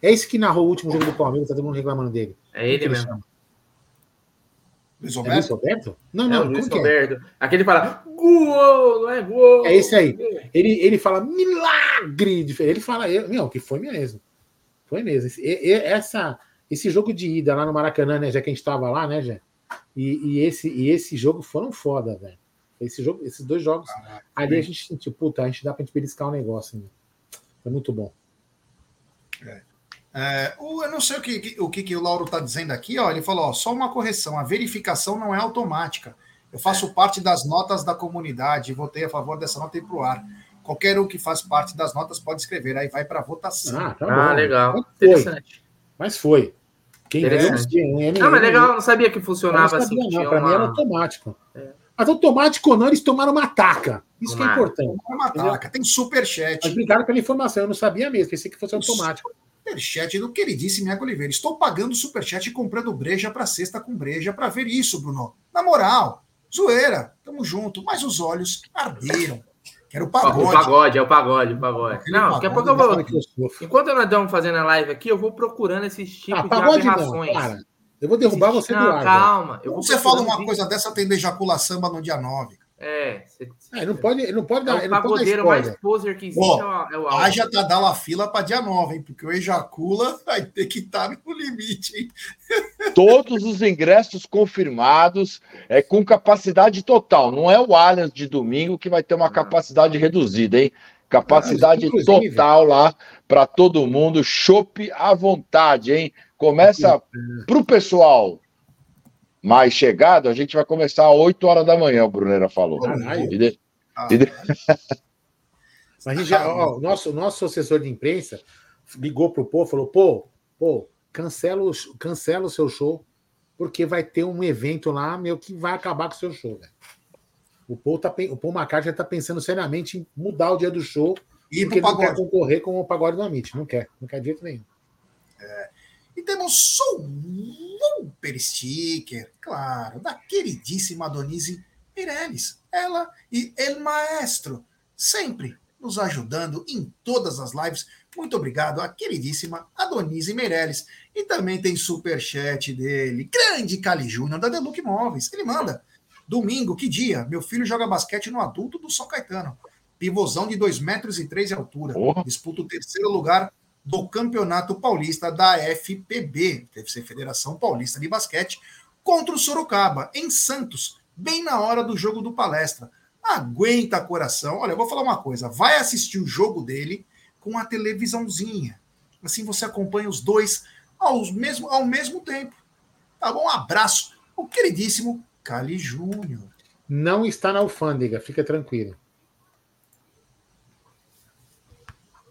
É esse que narrou o último jogo do Palmeiras, tá todo mundo reclamando dele. É ele mesmo. Luiz Roberto? É Luiz Roberto? Não, não, é Luiz é? Roberto. É? Aquele fala, gol, não é gol. É esse aí. Ele, ele fala milagre. Ele fala, meu, que foi mesmo. Foi mesmo. Esse, essa, esse jogo de ida lá no Maracanã, né, já que a gente tava lá, né, já? E, e, esse, e esse jogo foram foda, velho. Esse jogo, esses dois jogos, ah, ali a gente sentiu, puta, a gente dá pra gente beliscar o um negócio. Né? Foi muito bom. É. É, eu não sei o que, o que, que o Lauro está dizendo aqui, ó. Ele falou: ó, só uma correção, a verificação não é automática. Eu faço é. parte das notas da comunidade, votei a favor dessa nota e para o ar. Qualquer um que faz parte das notas pode escrever, aí vai para votação. Ah, tá ah legal. Mas Interessante. Mas foi. Quem Interessante. Ganhou, ah, mas legal, eu não sabia que funcionava assim. Para uma... mim era automático. É. Mas automático ou não, eles tomaram uma taca. Isso que é importante. Uma taca. Tem superchat. Mas obrigado pela informação, eu não sabia mesmo, pensei que fosse automático. Superchat do queridíssimo Iago Oliveira. Estou pagando superchat e comprando breja para sexta com breja para ver isso, Bruno. Na moral, zoeira, tamo junto. Mas os olhos arderam. Quero o pagode. O pagode, é o pagode, o pagode. Não, daqui a pouco eu vou. Enquanto nós estamos fazendo a live aqui, eu vou procurando esses tipos ah, de aberrações. Não, eu vou derrubar você não, do ar. Calma. Eu você fala uma coisa dessa, tem ejacula samba no dia 9. É, cê, é, não pode, não pode dar. É o pagodeiro mais poser que existe Ó, é o Alves. Haja tá dando a fila para dia 9, hein? Porque o Ejacula vai ter que estar tá no limite, hein? Todos os ingressos confirmados é com capacidade total. Não é o Allianz de domingo que vai ter uma capacidade reduzida, hein? Capacidade total lá para todo mundo. Chope à vontade, hein? Começa para o pessoal mais chegado, a gente vai começar às 8 horas da manhã, o Brunera falou. E de... ah, e de... Mas a já, ó, o nosso, nosso assessor de imprensa ligou pro Pô, falou: pô, pô, cancela o, cancela o seu show, porque vai ter um evento lá, meu, que vai acabar com o seu show, velho. O Paul, tá, o Paul McCartney já está pensando seriamente em mudar o dia do show e porque ele não quer concorrer com o Pagode do Amit. Não quer, não quer de jeito nenhum. É, e temos super sticker, claro, da queridíssima Donise Meirelles. Ela e El Maestro, sempre nos ajudando em todas as lives. Muito obrigado à queridíssima Adonise Meirelles. E também tem super chat dele, grande Cali Júnior, da Deluc Móveis. Ele manda, domingo, que dia? Meu filho joga basquete no adulto do São Caetano. Pivôzão de 2 metros e 3 de altura. Oh. Disputa o terceiro lugar do Campeonato Paulista da FPB, deve ser Federação Paulista de Basquete, contra o Sorocaba, em Santos, bem na hora do jogo do palestra. Aguenta coração. Olha, eu vou falar uma coisa: vai assistir o jogo dele com a televisãozinha. Assim você acompanha os dois ao mesmo, ao mesmo tempo. Tá bom? Um abraço. O queridíssimo Cali Júnior. Não está na alfândega, fica tranquilo.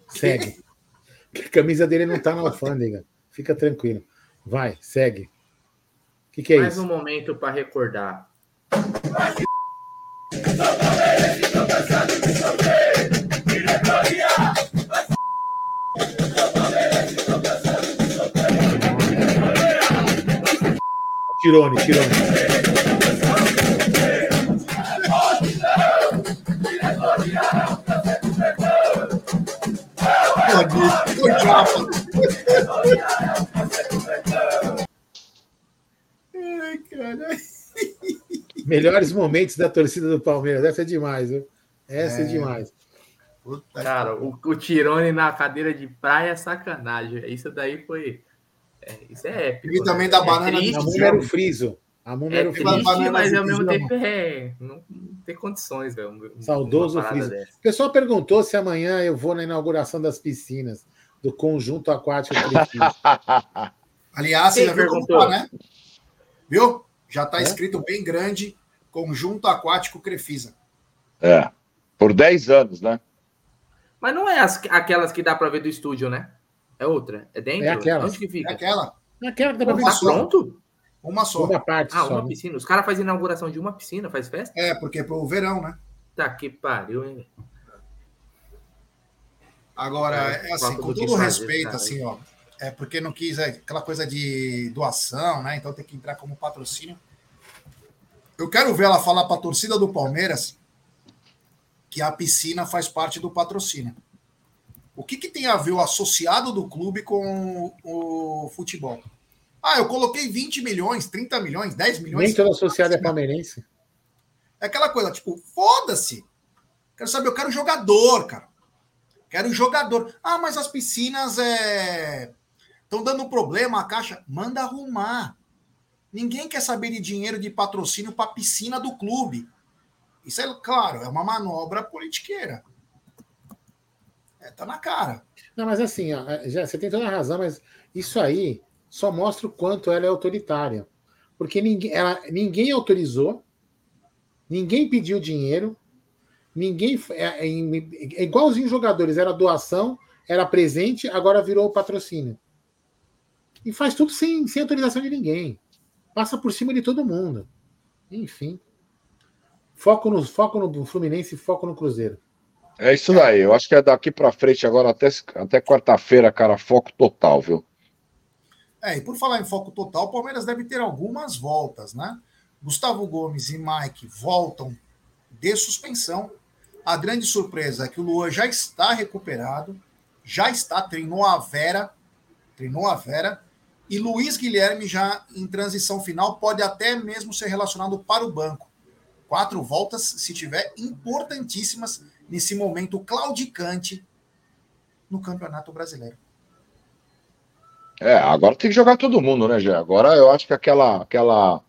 Segue. A camisa dele não está na alfândega. Fica tranquilo. Vai, segue. O que, que, é Mais isso? Mais um momento para recordar. Tirone, tirone. Ai, caralho. Melhores momentos da torcida do Palmeiras. Essa é demais, viu? Essa é, é demais. Puta Cara, o, o Tirone na cadeira de praia é sacanagem. Isso daí foi. É, isso é épico. E também né? da é banana. Triste, a múmia era o friso. A múmia é era o friso. mas ao mesmo tempo é. Não, não tem condições, velho. Saudoso friso. O pessoal perguntou se amanhã eu vou na inauguração das piscinas do conjunto aquático Aliás, você já perguntou, né? Viu? Já está é? escrito bem grande, Conjunto Aquático Crefisa. É, por 10 anos, né? Mas não é as, aquelas que dá para ver do estúdio, né? É outra. É dentro? É aquela. Onde que fica? É aquela. É aquela que dá pra ver Tá pronto? Uma só. Uma parte Ah, só. uma né? piscina. Os caras fazem inauguração de uma piscina, faz festa? É, porque é pro verão, né? Tá que pariu, hein? Agora, É, é, assim, com todo respeito, assim, ó. É porque não quis é, aquela coisa de doação, né? Então tem que entrar como patrocínio. Eu quero ver ela falar para a torcida do Palmeiras que a piscina faz parte do patrocínio. O que, que tem a ver o associado do clube com o futebol? Ah, eu coloquei 20 milhões, 30 milhões, 10 milhões. Nem todo associado é palmeirense. É aquela coisa, tipo, foda-se. Quero saber, eu quero jogador, cara. Quero jogador. Ah, mas as piscinas é. Estão dando problema, a caixa. Manda arrumar. Ninguém quer saber de dinheiro de patrocínio para piscina do clube. Isso é claro, é uma manobra politiqueira. É, tá na cara. Não, mas assim, ó, já, você tem toda a razão, mas isso aí só mostra o quanto ela é autoritária. Porque ninguém, ela, ninguém autorizou, ninguém pediu dinheiro, ninguém. É, é, é igualzinho jogadores, era doação, era presente, agora virou patrocínio. E faz tudo sem, sem autorização de ninguém. Passa por cima de todo mundo. Enfim. Foco no, foco no Fluminense foco no Cruzeiro. É isso daí. Eu acho que é daqui pra frente agora até, até quarta-feira, cara, foco total, viu? É, e por falar em foco total, o Palmeiras deve ter algumas voltas, né? Gustavo Gomes e Mike voltam de suspensão. A grande surpresa é que o Luan já está recuperado, já está, treinou a Vera, treinou a Vera, e Luiz Guilherme já em transição final pode até mesmo ser relacionado para o banco. Quatro voltas, se tiver, importantíssimas nesse momento claudicante no Campeonato Brasileiro. É, agora tem que jogar todo mundo, né, Gé? Agora eu acho que aquela, aquela,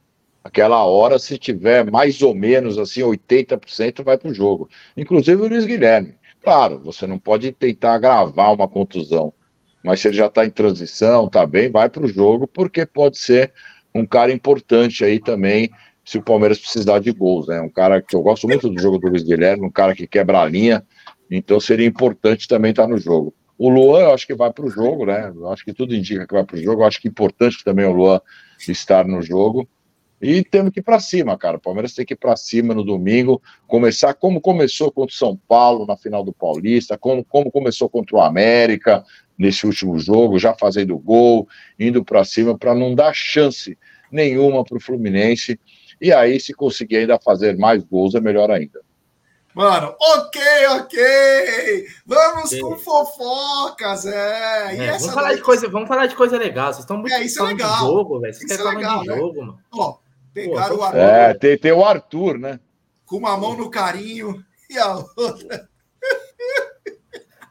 aquela hora, se tiver mais ou menos assim, 80% vai pro jogo. Inclusive o Luiz Guilherme. Claro, você não pode tentar gravar uma contusão, mas se ele já está em transição, tá bem, vai pro jogo, porque pode ser um cara importante aí também, se o Palmeiras precisar de gols, né? Um cara que eu gosto muito do jogo do Luiz Guilherme, um cara que quebra a linha, então seria importante também estar no jogo. O Luan, eu acho que vai para o jogo, né? Eu acho que tudo indica que vai para o jogo. Eu acho que é importante também o Luan estar no jogo. E temos que ir para cima, cara. O Palmeiras tem que ir para cima no domingo, começar como começou contra o São Paulo na final do Paulista, como, como começou contra o América nesse último jogo, já fazendo gol, indo para cima, para não dar chance nenhuma para o Fluminense. E aí, se conseguir ainda fazer mais gols, é melhor ainda. Mano, ok, ok. Vamos com fofocas, é. E É, essa vamos, falar daí- de coisa, vamos falar de coisa legal. Vocês estão muito É, isso é legal. de jogo, velho. Vocês Isso querem é falar legal, de né? jogo, mano. Ó, pegaram Pô, o Arthur É, tem, tem o Arthur, né? com uma mão no carinho e a outra.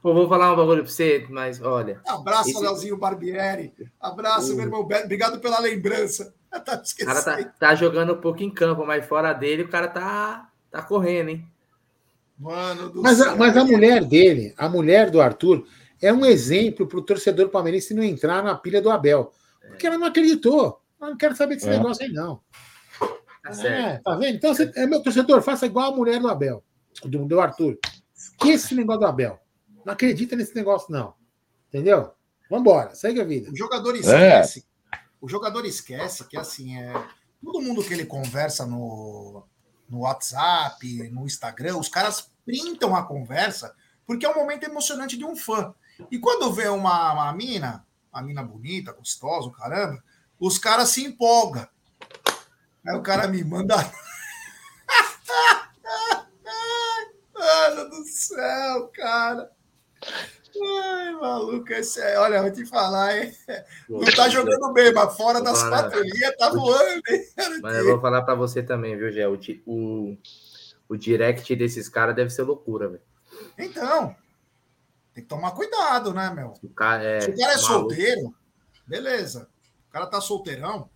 Pô, vou falar um bagulho pra você, mas olha. Abraço, Esse- Leozinho Barbieri. Abraço, Uh. meu irmão. Be- Obrigado pela lembrança. Eu tava O cara esquecendo. tá, tá jogando um pouco em campo, mas fora dele o cara tá, tá correndo, hein? Mano do Mas a, céu. mas a mulher dele, a mulher do Arthur, é um exemplo para o torcedor palmeirense não entrar na pilha do Abel. Porque ela não acreditou. Ela não quer saber desse É. negócio aí, não. Tá certo. É, tá vendo? Então, você, é, meu torcedor, faça igual a mulher do Abel, do, do Arthur. Esqueça esse negócio do Abel. Não acredita nesse negócio, não. Entendeu? Vambora, segue a vida. O jogador É. esquece. O jogador esquece que, assim, é. Todo mundo que ele conversa no, no WhatsApp, no Instagram, os caras printam a conversa porque é um momento emocionante de um fã. E quando vê uma, uma mina, uma mina bonita, gostosa, o caramba, os caras se empolgam. Aí o cara me manda. Mano do céu, cara. Ai, maluco, esse é. Olha, vou te falar, hein? Não tá jogando bem, mas fora das linhas tá voando, hein? Mas eu vou falar pra você também, viu, Gé? O, o, direct desses caras deve ser loucura, velho. Então, tem que tomar cuidado, né, meu? O cara é. Se o cara é maluco. solteiro, beleza. O cara tá solteirão.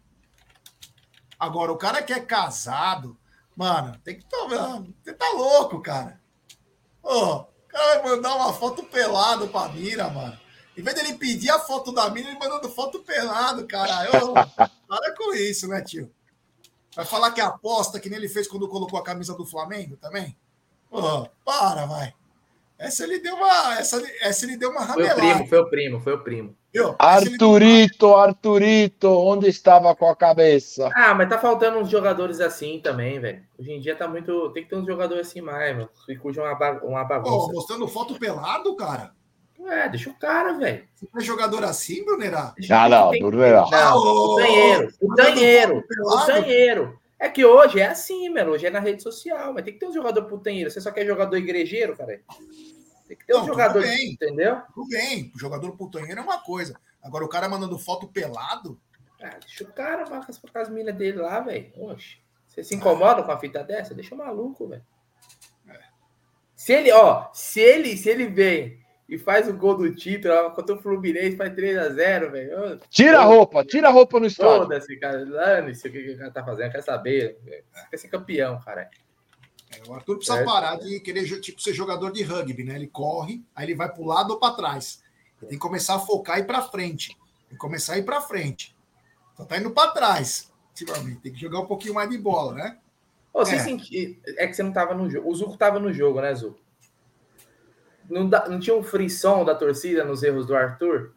Agora, o cara que é casado, mano, tem que tomar. Você tá louco, cara. Ô, o cara vai mandar uma foto pelado pra mira, mano. Em vez dele pedir a foto da mina, ele mandando foto pelado, cara. Eu, para com isso, né, tio? Vai falar que é aposta, que nem ele fez quando colocou a camisa do Flamengo também? Ô, para, vai. Essa ele deu uma. Essa, essa ele deu uma Foi o primo, foi o primo, foi o primo. Arturito, Arturito, onde estava com a cabeça? Ah, mas tá faltando uns jogadores assim também, velho. Hoje em dia tá muito. Tem que ter uns jogadores assim mais, mano. Que cuja uma, uma bagunça. Pô, mostrando foto pelado, cara. É, deixa o cara, velho. Você é jogador assim, Brunerá? Ah, não, Brunerá. Não, o tanheiro, o tanheiro, o tanheiro. É que hoje é assim, mano. Hoje é na rede social, mas tem que ter um jogador putanheiro. Você só quer jogador igrejeiro, cara? Tem que ter um não, jogador, bem, entendeu? Tudo bem, o jogador putanheiro é uma coisa. Agora o cara mandando foto pelado. Ah, deixa o cara com as, as minas dele lá, velho. Oxe. Você se incomoda com a fita dessa? Deixa o maluco, velho. É. Se ele, ó, se ele, se ele vem e faz o gol do título ó, contra o Fluminense, faz 3x0, velho. Tira a roupa, tira a roupa no estádio. Foda-se, cara. Dane-se o que o cara tá fazendo, quer saber. Quer ser campeão, cara. É, o Arthur precisa é. parar de querer tipo, ser jogador de rugby, né? Ele corre, aí ele vai para o lado ou para trás. Ele tem que começar a focar e ir para frente. Tem que começar a ir para frente. Só tá indo para trás. Tem que jogar um pouquinho mais de bola, né? Você é. Senti... é que você não tava no jogo. O Zuco tava no jogo, né, Zuco? Não, da... não tinha um frisson da torcida nos erros do Arthur?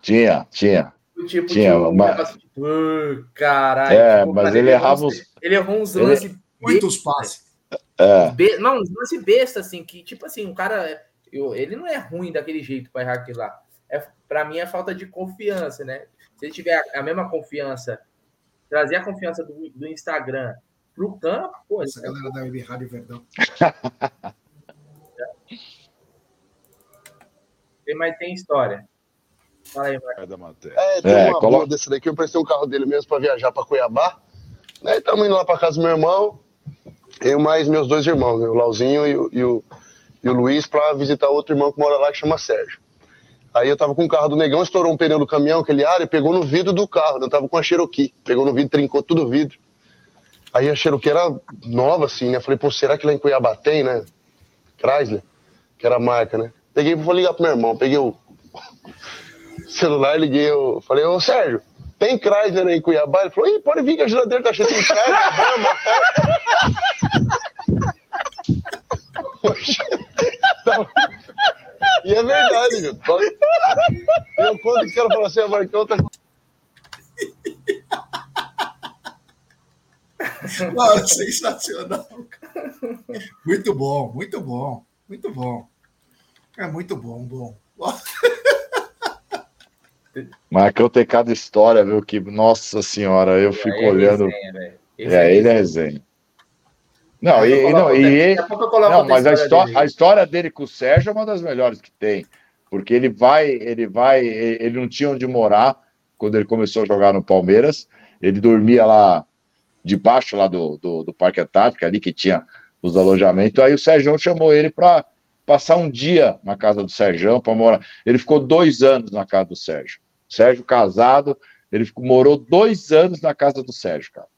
Tinha, tinha. Tipo, tinha, tipo, mas... Uh, caralho. É, tipo, mas ele errava uns... Ele errou uns lances... Ele... Muitos passes. É. Be... Não, um lance besta, assim, que, tipo assim, o cara. Eu, ele não é ruim daquele jeito para errar aquilo lá. É, para mim é falta de confiança, né? Se ele tiver a, a mesma confiança, trazer a confiança do, do Instagram pro campo, pô. Essa galera é... da Web Rádio Verdão. tem, mas tem história. Fala aí, Marcos. É, tem é, uma coloca... desse daqui. Eu prestei um carro dele mesmo para viajar para Cuiabá. Aí estamos indo lá para casa do meu irmão. Eu mais meus dois irmãos, né, o Lauzinho e o, e o, e o Luiz, para visitar outro irmão que mora lá, que chama Sérgio. Aí eu tava com o carro do negão, estourou um pneu do caminhão, aquele ar, e pegou no vidro do carro. Né? Eu tava com a Cherokee. Pegou no vidro, trincou tudo o vidro. Aí a Cherokee era nova, assim, né? Falei, pô, será que lá em Cuiabá tem, né? Chrysler, que era a marca, né? Peguei, vou ligar pro meu irmão. Peguei o celular, liguei, eu falei, ô Sérgio, tem Chrysler aí em Cuiabá? Ele falou, ih, pode vir que a geladeira tá cheia de Chrysler, e é verdade, viu? Eu conto que ela falou assim, a Marcão tá. Mano, sensacional. Muito bom, muito bom, muito bom. É muito bom, bom. Marcão tem cada história, viu? Que, nossa senhora, eu fico é, olhando. Resenha, é, ele é resenha. Não, e, não, e, não mas a história, a história dele com o Sérgio é uma das melhores que tem, porque ele vai, ele vai, ele não tinha onde morar quando ele começou a jogar no Palmeiras, ele dormia lá debaixo lá do, do, do Parque Antártico, ali que tinha os alojamentos, aí o Sérgio chamou ele para passar um dia na casa do Sérgio, para morar. Ele ficou dois anos na casa do Sérgio. Sérgio casado, ele ficou, morou dois anos na casa do Sérgio, cara.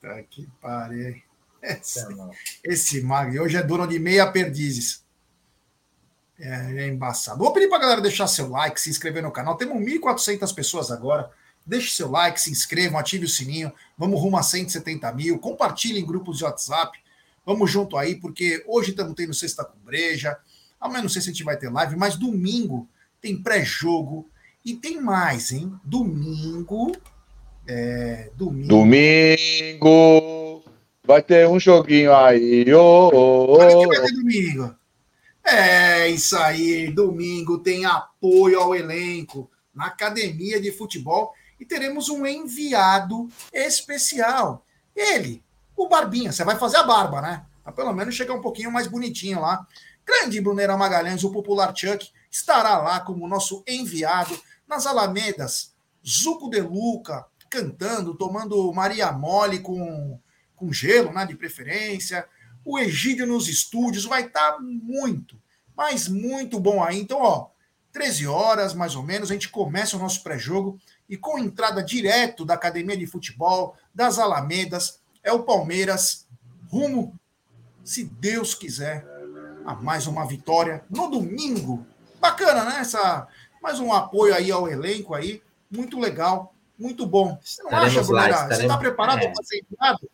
Tá que pariu. Esse, esse Magri hoje é dono de meia perdizes. É, é embaçado. Vou pedir para a galera deixar seu like, se inscrever no canal. Temos 1.400 pessoas agora. Deixe seu like, se inscrevam, ative o sininho. Vamos rumo a 170 mil. Compartilhe em grupos de WhatsApp. Vamos junto aí, porque hoje estamos tendo Sexta com Breja. Amanhã não sei se a gente vai ter live, mas domingo tem pré-jogo. E tem mais, hein? Domingo é, domingo. Domingo. Vai ter um joguinho aí. Oh, oh, que vai ter domingo. É isso aí. Domingo tem apoio ao elenco na academia de futebol e teremos um enviado especial. Ele, o Barbinha. Você vai fazer a barba, né? Pra pelo menos chegar um pouquinho mais bonitinho lá. Grande Brunera Magalhães, o popular Chuck, estará lá como nosso enviado nas Alamedas. Zuco de Luca, cantando, tomando Maria Mole com, com gelo, né, de preferência. O Egídio nos estúdios vai estar tá muito, mas muito bom aí. Então, ó, 13 horas mais ou menos, a gente começa o nosso pré-jogo e com entrada direto da Academia de Futebol, das Alamedas, é o Palmeiras rumo, se Deus quiser, a mais uma vitória no domingo. Bacana, né? Essa, mais um apoio aí ao elenco aí, muito legal muito bom. Você não estaremos acha, Brunera? Estaremos... Você está preparado é. para ser enviado?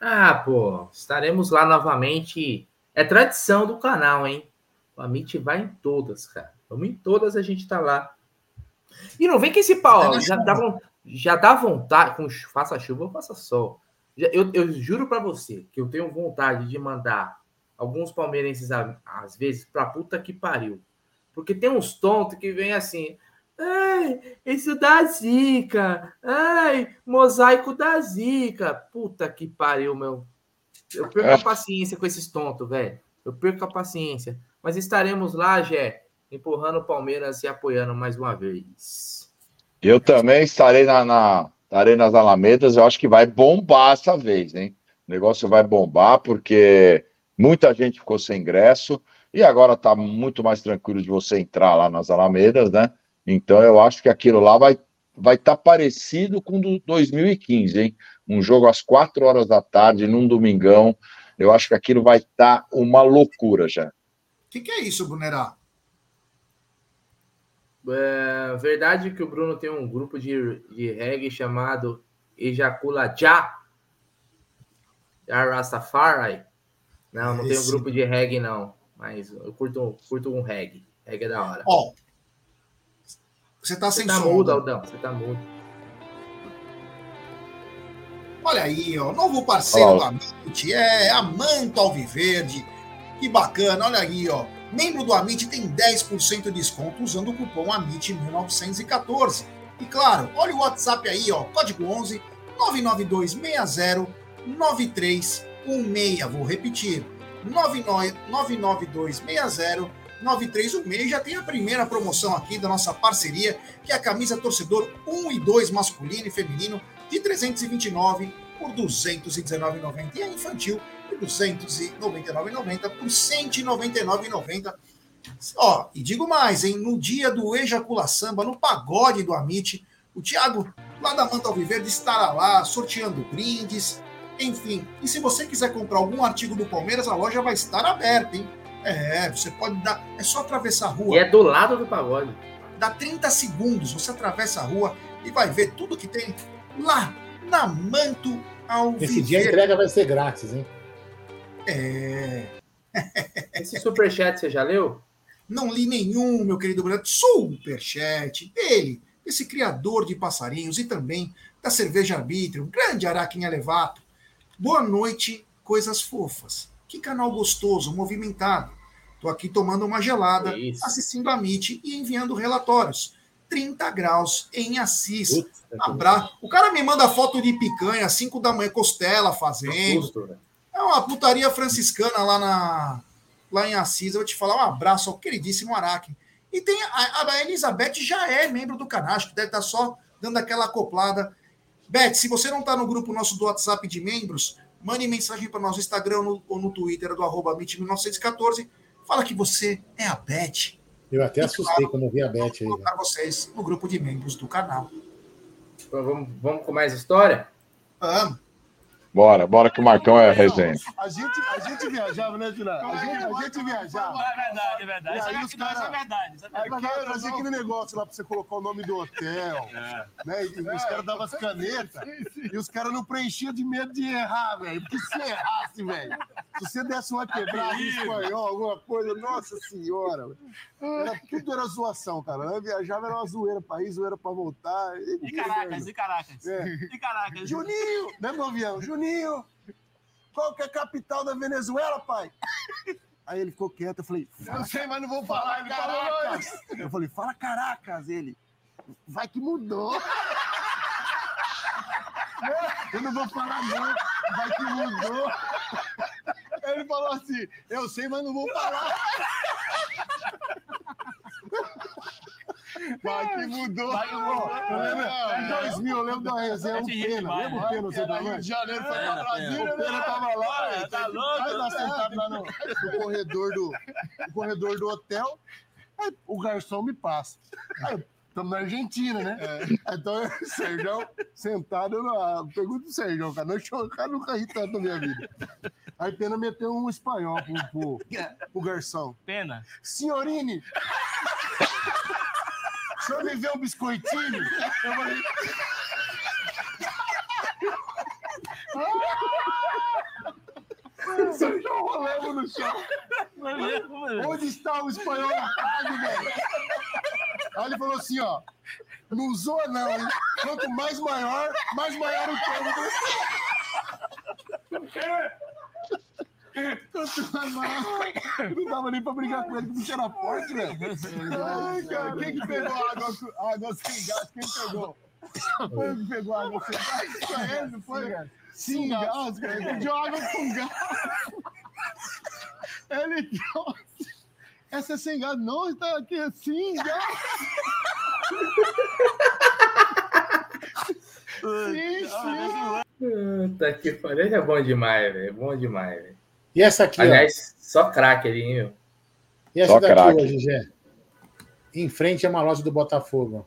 Ah, pô, estaremos lá novamente É tradição do canal, hein? O Amit vai em todas, cara. Vamos em todas, a gente tá lá. E não vem que esse pau, já dá, já dá vontade, com faça chuva ou faça sol. Eu, eu juro para você que eu tenho vontade de mandar alguns palmeirenses, às vezes, pra puta que pariu. Porque tem uns tontos que vem assim. Ai, isso da zica. Ai, mosaico da zica. Puta que pariu, meu. Eu perco a é. paciência com esses tontos, velho. Eu perco a paciência. Mas estaremos lá, Jé, empurrando o Palmeiras e apoiando mais uma vez. Eu também estarei na, na nas Alamedas. Eu acho que vai bombar essa vez, hein? O negócio vai bombar porque muita gente ficou sem ingresso e agora está muito mais tranquilo de você entrar lá nas Alamedas, né? Então eu acho que aquilo lá vai vai estar tá parecido com o 2015, hein? Um jogo às quatro horas da tarde, num domingão. Eu acho que aquilo vai estar tá uma loucura já. O que, que, é isso, Brunerá? É verdade que o Bruno tem um grupo de, de reggae chamado Ejacula Já? Já Rastafari? Não, não Esse... tem um grupo de reggae, não. Mas eu curto, curto um reggae. Reggae é da hora. Ó, oh, você tá sem você tá som. Mudo, Aldão. Você tá mudo. Olha aí, ó. Novo parceiro oh. da Mint é a Manto Alviverde. Que bacana, olha aí, ó. Membro do Amit tem 10% de desconto usando o cupom AMIT1914. E claro, olha o WhatsApp aí, ó, código 11 99260 9316. Vou repetir, 99260 9316. Já tem a primeira promoção aqui da nossa parceria, que é a camisa torcedor 1 e 2 masculino e feminino de 329 por 219,90 e a infantil de 299,90 por 199,90. Ó, e digo mais, hein? No dia do Ejacula Samba, no pagode do Amit, o Thiago, lá da Manta Alviverde, estará lá sorteando brindes, enfim. E se você quiser comprar algum artigo do Palmeiras, a loja vai estar aberta, hein? É, você pode dar. É só atravessar a rua. E é do lado do pagode. Dá 30 segundos, você atravessa a rua e vai ver tudo que tem lá na Manto Alviverde. Esse dia a entrega vai ser grátis, hein? É. Esse superchat você já leu? Não li nenhum, meu querido Bruno. Superchat dele, esse criador de passarinhos e também da cerveja arbítrio, grande Araquinha Levato. Boa noite, coisas fofas. Que canal gostoso, movimentado. Tô aqui tomando uma gelada, Isso. assistindo a MIT e enviando relatórios. 30 graus em Assis. Abra... O cara me manda foto de picanha, 5 da manhã, costela fazendo. É uma putaria franciscana lá, na, lá em Assis. Eu vou te falar um abraço ao queridíssimo Araque. E tem a, a Elizabeth já é membro do canal, acho que deve estar só dando aquela acoplada. Beth, se você não está no grupo nosso do WhatsApp de membros, mande mensagem para nós no Instagram ou no, ou no Twitter do arroba 1914 Fala que você é a Beth. Eu até e assustei claro, quando vi a Beth aí. Vou colocar vocês no grupo de membros do canal. Então, vamos, vamos com mais história? Vamos. Bora, bora que o Marcão é resenha. A gente, a gente viajava, né, Tila? A gente, a gente viajava. É verdade, é verdade. Isso, aí, os cara, é verdade. Isso é verdade. Fazia aquele negócio lá pra você colocar o nome do hotel. É. Né? E os caras davam as canetas e os caras não preenchiam de medo de errar, velho. Porque se errasse, velho, se você desse uma quebrada em espanhol, alguma coisa, nossa senhora. Era, tudo era zoação, cara. Eu viajava, era uma zoeira pra ir, zoeira pra voltar. E, e Caracas, e Caracas. É. E Caracas. Juninho, né, meu avião? Juninho, qual que é a capital da Venezuela, pai? Aí ele ficou quieto, eu falei, não sei, mas não vou falar, ele Caracas. Falou, eu falei, fala Caracas, ele. Vai que mudou. Eu não vou falar não, vai que mudou. Ele falou assim, eu sei, mas não vou falar. Vai que mudou. Vai que mudou. Eu lembro, em 2000, eu lembro da resenha, um pena. Lembra o pena, você tá Rio de Janeiro foi pra Brasília, o pena tava lá. Tá louco. Aí tá sentado lá no, corredor do, no corredor do hotel. Aí o garçom me passa. Aí, Estamos na Argentina, né? É. Então, o Sérgio sentado na. Pergunta pro Sérgio, cara. Não, eu, cara, nunca ri tanto na minha vida. Aí Pena meteu um espanhol pro, pro, pro garçom. Pena. Senhorine! o senhor me vê um biscoitinho? Eu falei. Você já rolando no chão. Onde está o espanhol arado, velho? Aí ele falou assim, ó. Não usou, não, hein? Quanto mais maior, mais maior o cômodo. Não dava nem pra brigar com ele, que o bicho era forte, velho. Ai, cara, quem que pegou a água, a água sem gás? Quem pegou? Foi que pegou a água sem gás? Foi ele, não foi? Sem gás, cara. Ele pediu água com gás. Ele trouxe. Essa é sem gás. Não, está aqui assim, gás. Sim, sim. Puta que pariu, é bom demais, velho. É bom demais, velho. E essa aqui, Aliás, ó. só craque ali, hein, meu? E essa só daqui crack. hoje, Gé? Em frente a uma loja do Botafogo.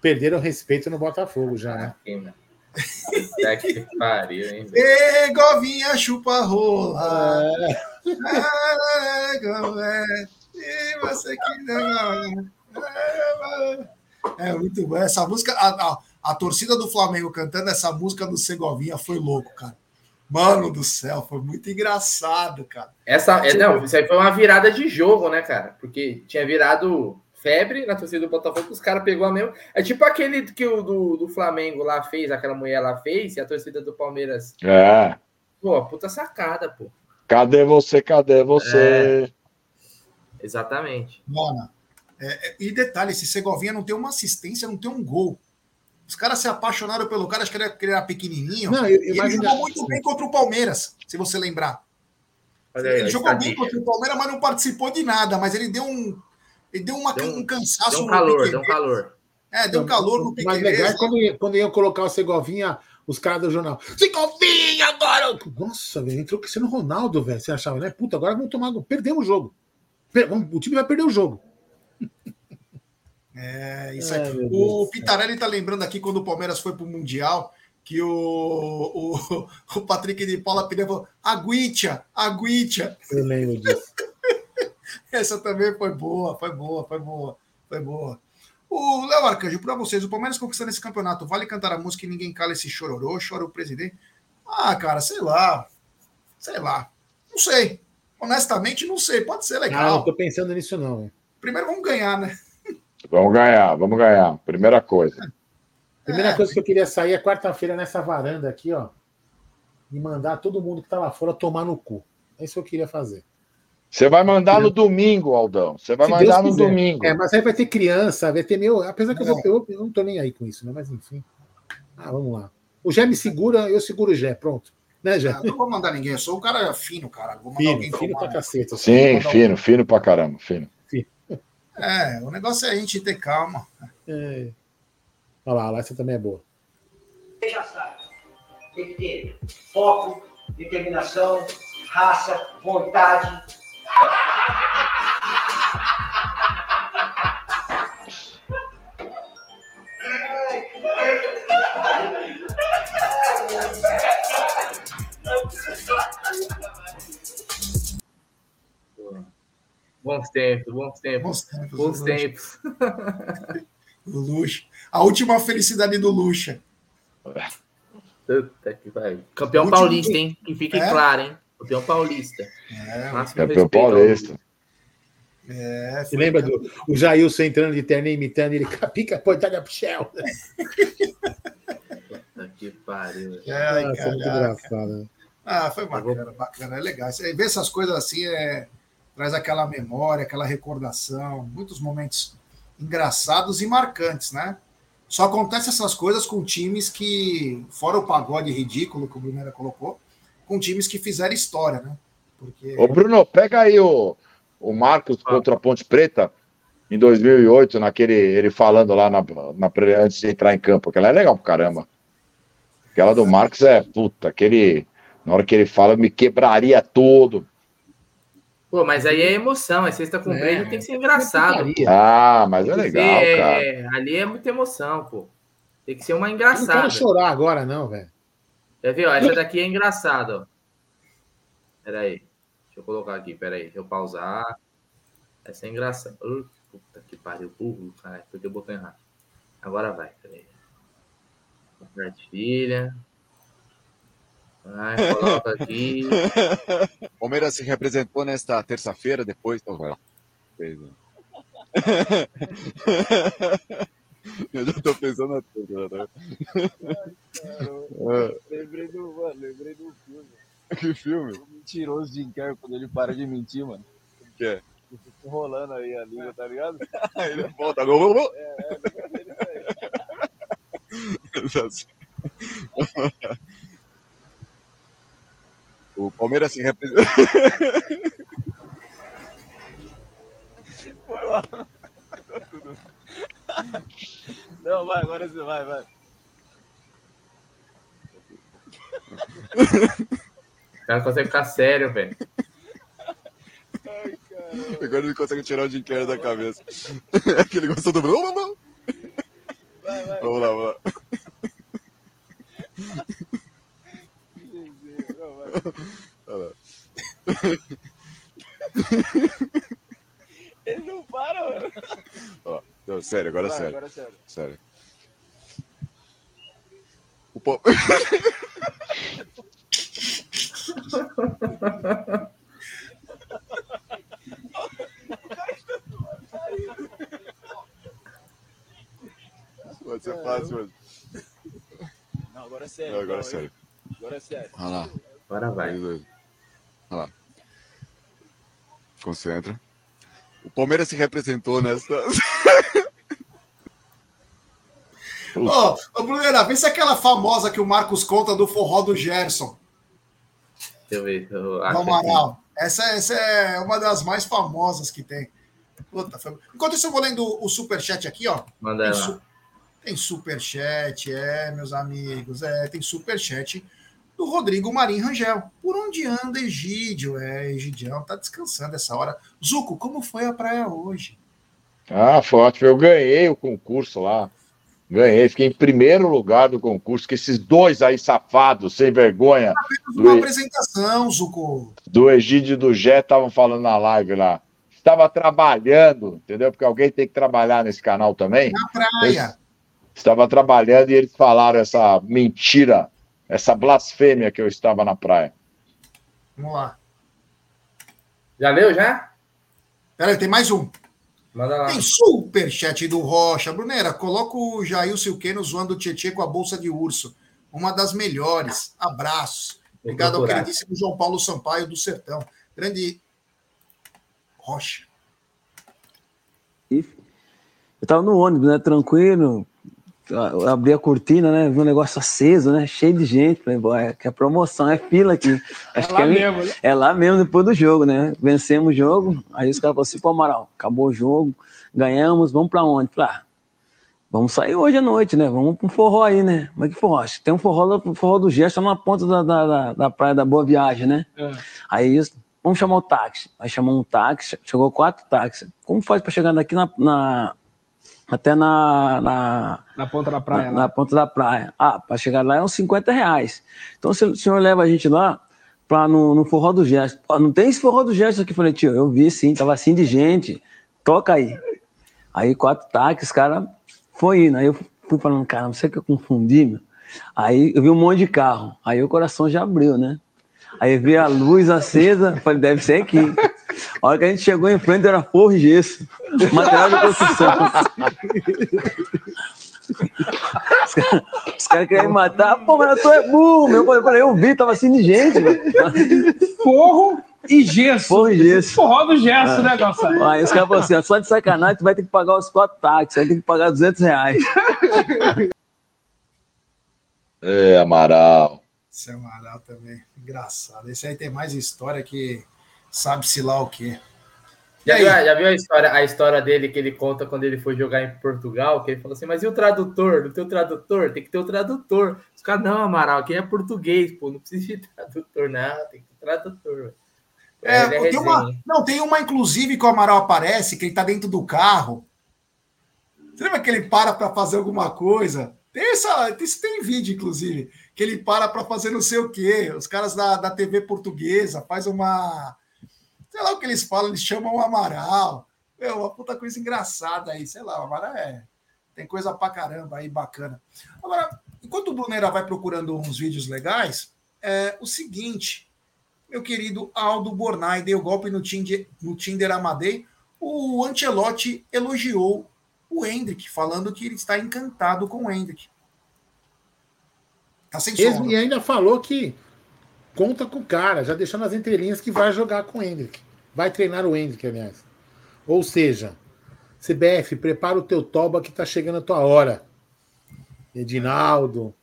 Perderam respeito no Botafogo já, né? Puta que pariu, hein? Ei, Govinha chupa rola. É. É, e você que não. É muito bom. Essa música, a, a, a, torcida do Flamengo cantando essa música do Segovinha foi louco, cara. Mano do céu, foi muito engraçado, cara. Essa, é, não, isso aí foi uma virada de jogo, né, cara? Porque tinha virado febre na torcida do Botafogo, os caras pegou a mesma. É tipo aquele que o do, do Flamengo lá fez, aquela mulher lá fez, e a torcida do Palmeiras. É. Pô, puta sacada, pô. Cadê você? Cadê você? É. Exatamente. Mano, é, é, e detalhe, esse Segovinha não tem uma assistência, não tem um gol. Os caras se apaixonaram pelo cara, acho que ele era pequenininho. Não, eu, eu ele jogou muito bem contra o Palmeiras, se você lembrar. Aí, ele jogou bem contra o Palmeiras, mas não participou de nada. Mas ele deu um, ele deu, uma, deu um, um cansaço deu um calor, deu um calor. É, deu um calor no Mas legal é quando, quando iam colocar o Segovinha, os caras do jornal. Segovinha agora! Nossa, velho, entrou o Cristiano Ronaldo, velho. Você achava, né? Puta, agora vamos tomar. Perdemos o jogo. O time vai perder o jogo. É, isso aí. É, o Pitarelli tá lembrando aqui quando o Palmeiras foi pro Mundial que o, o, o Patrick de Paula pediu aguitia, aguitia. Eu lembro disso. Essa também foi boa, foi boa, foi boa, foi boa. O Léo Arcanjo, para vocês, o Palmeiras conquistando esse campeonato, vale cantar a música e ninguém cala esse chororô, chora o presidente? Ah, cara, sei lá. Sei lá. Não sei. Honestamente, não sei. Pode ser legal. Ah, não tô pensando nisso, não. Primeiro vamos ganhar, né? Vamos ganhar, vamos ganhar. Primeira coisa. Primeira é. coisa que eu queria sair é quarta-feira nessa varanda aqui, ó. E mandar todo mundo que tá lá fora tomar no cu. É isso que eu queria fazer. Você vai mandar no domingo, Aldão. Você vai Se mandar no domingo. É, mas aí vai ter criança, vai ter meu. Apesar que eu, vou, eu, eu não tô nem aí com isso, né? Mas enfim. Ah, vamos lá. O Gé me segura, eu seguro o Gé. Pronto. Né, Gé? Ah, não vou mandar ninguém, eu sou o cara fino, cara. Vou mandar fino, alguém fino pra caceta. Sim, fino, fino pra caramba, fino. fino. É, o negócio é a gente ter calma. É. Olha lá, essa também é boa. Você já sabe. Tem que ter foco, determinação, raça, vontade, Bons tempos, bons tempos. Bons tempos. Bons tempos. O Luxa. A última felicidade do Luxa. Puta que vai. Campeão paulista, hein? Que fique é? claro, hein? Campeão paulista. É, campeão paulista. É, Você lembra do o Jailson entrando de terno imitando ele pica portada pro Shell? que pariu. É, é muito engraçado. Né? Ah, foi bacana, bacana, é legal. Você vê essas coisas assim, é, traz aquela memória, aquela recordação, muitos momentos engraçados e marcantes, né? Só acontece essas coisas com times que, fora o pagode ridículo que o Brunera colocou, com times que fizeram história, né? Porque... Ô, Bruno, pega aí o, o Marcos ah. contra a Ponte Preta em 2008, naquele, ele falando lá na, na, antes de entrar em campo. Aquela é legal pro caramba. Aquela do Marcos é, puta, aquele. Na hora que ele fala, me quebraria todo. Pô, mas aí é emoção, é sexta com é, tem que ser engraçado. Ah, mas é legal, é, cara. Ali é muita emoção, pô. Tem que ser uma engraçada. não quero chorar agora, não, velho. Quer ver? Ó, essa daqui é engraçada, ó. Pera aí. Deixa eu colocar aqui, pera aí. Deixa eu pausar. Essa é engraçada. Uh, puta que pariu, burro, cara. Porque eu botei errado. Agora vai, pera aí. Compartilha. Vai, coloca aqui. Palmeiras se representou nesta terça-feira, depois. Oh, fez, né? Eu já tô pensando na tudo, né? Lembrei do, mano, lembrei do filme. Que filme? O mentiroso de Kerr, quando ele para de mentir, mano. O que é? Enrolando aí a língua, tá ligado? Aí ele volta. agora. É, é, ele aí. O Palmeiras se representa. Não, vai, agora você vai, vai. O cara consegue ficar sério, velho. Agora ele consegue tirar o Jim Carrey da cabeça. É que ele gostou do. Vamos lá, vamos lá. Olha lá. Ele não para, mano. Ó, não, sério, agora Vai, sério. agora sério. Sério. O Pal- Pode ser fácil, mano. Não, agora é sério. Não, agora é sério. Agora é sério. Olha lá. Agora vai. Olha lá. Concentra. O Palmeiras se representou nesta. Ô, ô Brunera, vê se é aquela famosa que o Marcos conta do forró do Gerson, Deixa eu ver. Eu. Amaral. Essa, essa é uma das mais famosas que tem. Puta, foi- Enquanto isso, eu vou lendo o superchat aqui, ó. Manda tem, su... tem superchat, é, meus amigos. É, tem superchat do Rodrigo Marim Rangel. Por onde anda Egídio? É, Egidião tá descansando essa hora. Zuco, como foi a praia hoje? Ah, foi ótimo. Eu ganhei o concurso lá. Ganhei, fiquei em primeiro lugar do concurso, que esses dois aí safados, sem vergonha, Uma do, apresentação, Zuco. do Egídio e do Jé estavam falando na live lá. Estava trabalhando, entendeu? Porque alguém tem que trabalhar nesse canal também. Na praia. Estava trabalhando e eles falaram essa mentira, essa blasfêmia que eu estava na praia. Vamos lá. Já leu, já? Peraí, tem mais um. Manda lá. Tem superchat do Rocha. Brunera, coloca o Jair Silqueno zoando o Tietchan com a bolsa de urso. Uma das melhores. Abraços. Obrigado ao queridíssimo João Paulo Sampaio do Sertão. Grande Rocha. Eu tava no ônibus, né? Tranquilo. Abri a cortina, né? Vi um negócio aceso, né? Cheio de gente. Falei, "Bom, é que é promoção, é fila aqui. Acho lá que é, mesmo, né? é lá mesmo depois do jogo, né? Vencemos o jogo. Aí os caras falaram assim, pô, Amaral, acabou o jogo, ganhamos, vamos pra onde? Falei, ah, vamos sair hoje à noite, né? Vamos pra um forró aí, né? Mas que forró? Acho que tem um forró, do- forró do Gesto lá na ponta da, da, da, da praia da Boa Viagem, né? Aí vamos chamar o táxi. Aí chamou um táxi, chegou quatro táxis. Como faz para chegar daqui na, na- até na, na, Na ponta da praia. na, lá. na ponta da praia? Ah, para chegar lá é uns 50 reais. Então se o senhor leva a gente lá para no, no forró do gesto. Pô, não tem esse forró do gesto aqui. Eu Falei, tio, eu vi sim, tava assim de gente. Toca aí. Aí quatro táxis, cara, foi indo. Aí eu fui falando, cara, não sei que eu confundi, meu. Aí eu vi um monte de carro. Aí o coração já abriu, né? Aí eu vi a luz acesa, falei, deve ser aqui. A hora que a gente chegou em frente era forro e gesso. Material de construção. Os caras os caras queriam me matar. Pô, mas tu é burro, meu. Eu falei, eu vi, tava assim de gente. Forro e gesso. Forro e gesso. Forró do gesso, Ah. né, Gonçalo? Aí os caras falaram assim, só de sacanagem, tu vai ter que pagar os quatro táxis, vai ter que pagar 200 reais. É, Amaral. Esse é Amaral também. Engraçado. Esse aí tem mais história que sabe-se lá o quê. Já viu, já viu a história, a história dele que ele conta quando ele foi jogar em Portugal? Que ele falou assim: Mas e o tradutor? Não tem o tradutor? Tem que ter o tradutor. Os caras, não, Amaral, aqui é português, pô, não precisa de tradutor, não, tem que ter tradutor. velho." É, é tem uma, não, tem uma, inclusive, que o Amaral aparece, que ele tá dentro do carro. Você lembra que ele para para fazer alguma coisa? Tem essa, isso tem vídeo, inclusive, que ele para para fazer não sei o quê. Os caras da, da TV portuguesa faz uma. Sei lá o que eles falam, eles chamam o Amaral. É uma puta coisa engraçada aí, sei lá, o Amaral é. Tem coisa pra caramba aí bacana. Agora, enquanto o Brunera vai procurando uns vídeos legais, é o seguinte, meu querido Aldo Bornai deu golpe no Tinder, no Tinder Amadei. O Ancelotti elogiou o Hendrick, falando que ele está encantado com o Hendrick. Tá sem. E ainda falou que conta com o cara, já deixando as entrelinhas que vai jogar com o Hendrick. Vai treinar o Hendrick, aliás. Ou seja, CBF, prepara o teu toba que tá chegando a tua hora. Edinaldo,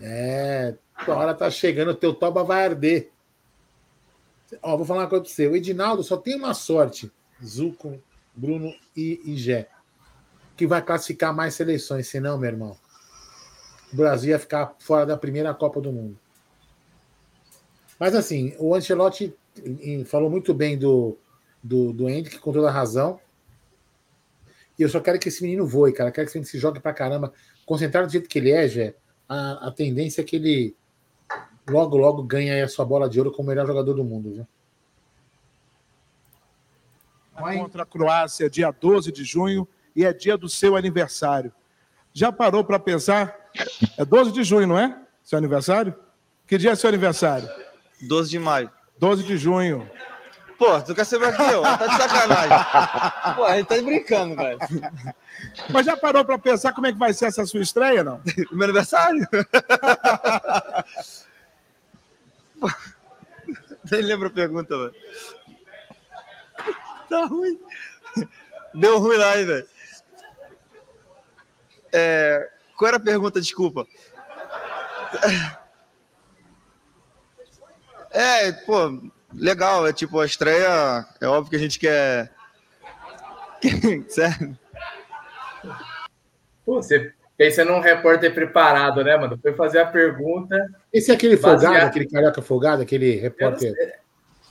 é, tua hora tá chegando, o teu toba vai arder. Ó, vou falar uma coisa pra você. O Edinaldo só tem uma sorte. Zuco, Bruno e, e que vai classificar mais seleções, senão, meu irmão, o Brasil ia ficar fora da primeira Copa do Mundo. Mas assim, o Ancelotti falou muito bem do, do, do Hendrick, com toda a razão. E eu só quero que esse menino voe, cara. quero que esse menino se jogue pra caramba. Concentrado do jeito que ele é, Jé, a, a tendência é que ele logo, logo ganhe a sua bola de ouro como o melhor jogador do mundo, viu? Contra a Croácia, dia 12 de junho e é dia do seu aniversário. Já parou para pensar? É 12 de junho, não é? Seu aniversário? Que dia é seu aniversário? 12 de maio. 12 de junho. Pô, tu quer saber aqui, ó? Tá de sacanagem. Pô, a gente tá brincando, velho. Mas já parou para pensar como é que vai ser essa sua estreia, não? Meu aniversário? Nem lembro a pergunta, velho. Tá ruim. Deu ruim lá, hein, velho. É, qual era a pergunta? Desculpa. É, pô, legal. É tipo, a estreia. É óbvio que a gente quer. Sério? Pô, você pensa num repórter preparado, né, mano? Foi fazer a pergunta. Esse é aquele baseado... folgado, aquele carioca folgado, aquele repórter.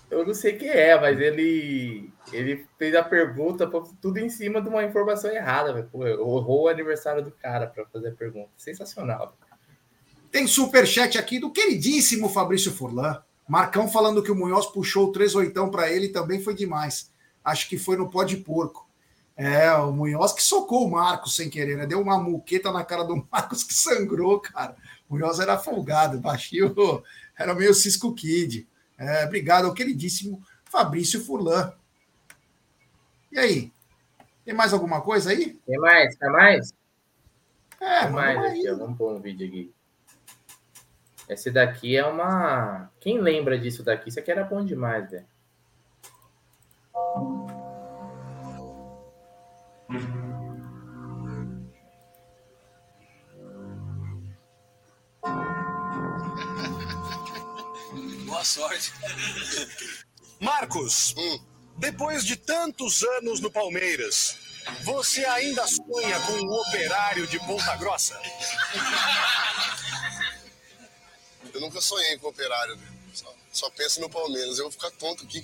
Eu não sei quem é, mas ele ele fez a pergunta tudo em cima de uma informação errada. Pô, errou o aniversário do cara para fazer a pergunta. Sensacional. Tem super chat aqui do queridíssimo Fabrício Furlan. Marcão falando que o Munhoz puxou o 3 oitão para ele também foi demais. Acho que foi no pó de porco. É, o Munhoz que socou o Marcos sem querer, né? Deu uma muqueta na cara do Marcos que sangrou, cara. O Munhoz era folgado, baixinho, era meio Cisco Kid. É, obrigado ao queridíssimo Fabrício Furlan. E aí? Tem mais alguma coisa aí? Tem mais? Tem mais? É, tem mais aqui. Vamos pôr um vídeo aqui. Esse daqui é uma. Quem lembra disso daqui? Isso aqui era bom demais, velho. Boa sorte. Marcos, hum. depois de tantos anos no Palmeiras, você ainda sonha com o operário de Ponta Grossa? Eu nunca sonhei com operário. Só, só penso no Palmeiras. Eu vou ficar tonto aqui.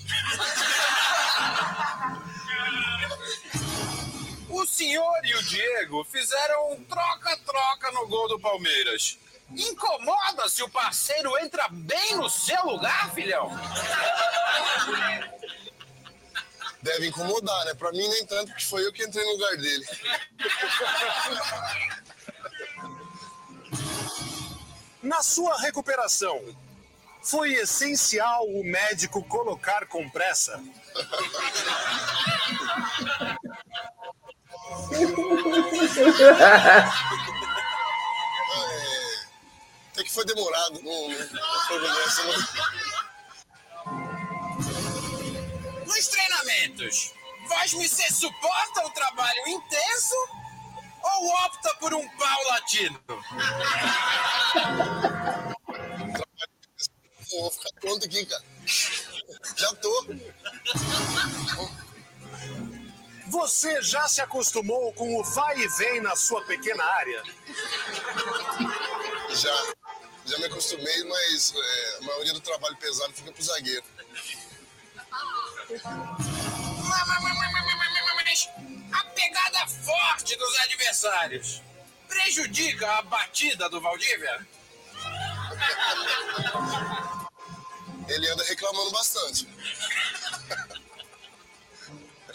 O senhor e o Diego fizeram um troca-troca no gol do Palmeiras. Incomoda se o parceiro entra bem no seu lugar, filhão? Deve incomodar, né? Pra mim, nem tanto, porque foi eu que entrei no lugar dele. Na sua recuperação, foi essencial o médico colocar compressa? Até que foi demorado. Não, não foi nessa, não. Nos treinamentos, Vasmicê suporta o trabalho intenso ou opta por um pau latino? Vou ficar pronto aqui, cara. Já tô. Você já se acostumou com o vai e vem na sua pequena área? Já já me acostumei, mas é, a maioria do trabalho pesado fica pro zagueiro. A pegada forte dos adversários. prejudica a batida do Valdívia? Ele anda reclamando bastante.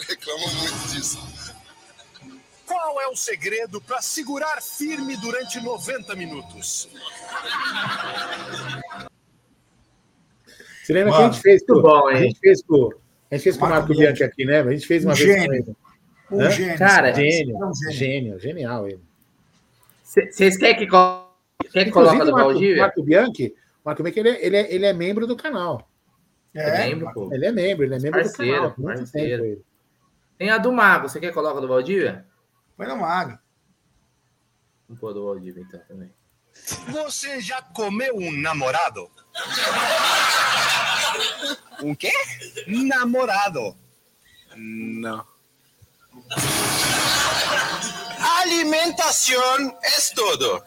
Reclama muito disso. Qual é o segredo para segurar firme durante 90 minutos? Você lembra que a Mano, gente fez com, muito bom, a hein? gente fez com, a gente fez com o Marco Marco Bianchi aqui, né? A gente fez uma Um vez gênio. Um Hã? gênio, Cara, gênio, é um gênio. gênio, genial ele. Vocês querem que, co- quer que coloque do Marco, Valdívia? Marco Bianchi, Marco Bianchi ele, é, ele, é, ele é membro do canal. É membro, pô. Ele é membro, ele é membro Parceiro, do canal. Muito parceiro. tempo ele. Tem a do Mago. Você quer que coloque do Valdívia? Põe na maga. Vamos pôr do Valdívia então também. Você já comeu um namorado? Um quê? Namorado. Não. Alimentación es todo.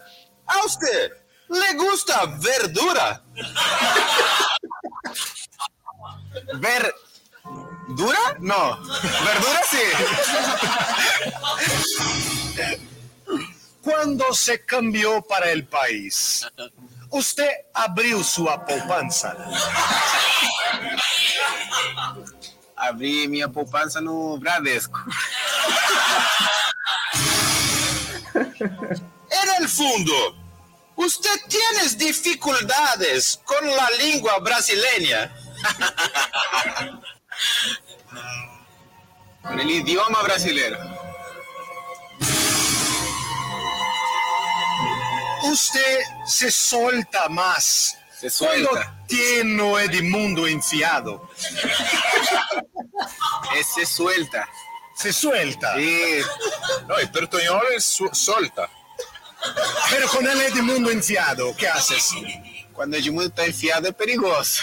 ¿A usted le gusta verdura? ¿Ver... ¿Dura? No. ¿Verdura sí? Cuando se cambió para el país, usted abrió su poupança. Abri minha poupança no Bradesco. En el fondo, usted tiene dificultades con la lengua brasileña. Con el idioma brasileiro. Usted se solta más. Se suelta. Cuando tiene de mundo enfiado. Es se suelta. Se suelta. Sí. No, el portuñol es su- solta. Pero con el Edmundo enfiado, ¿qué haces? Quando o Edmundo está enfiado é perigoso.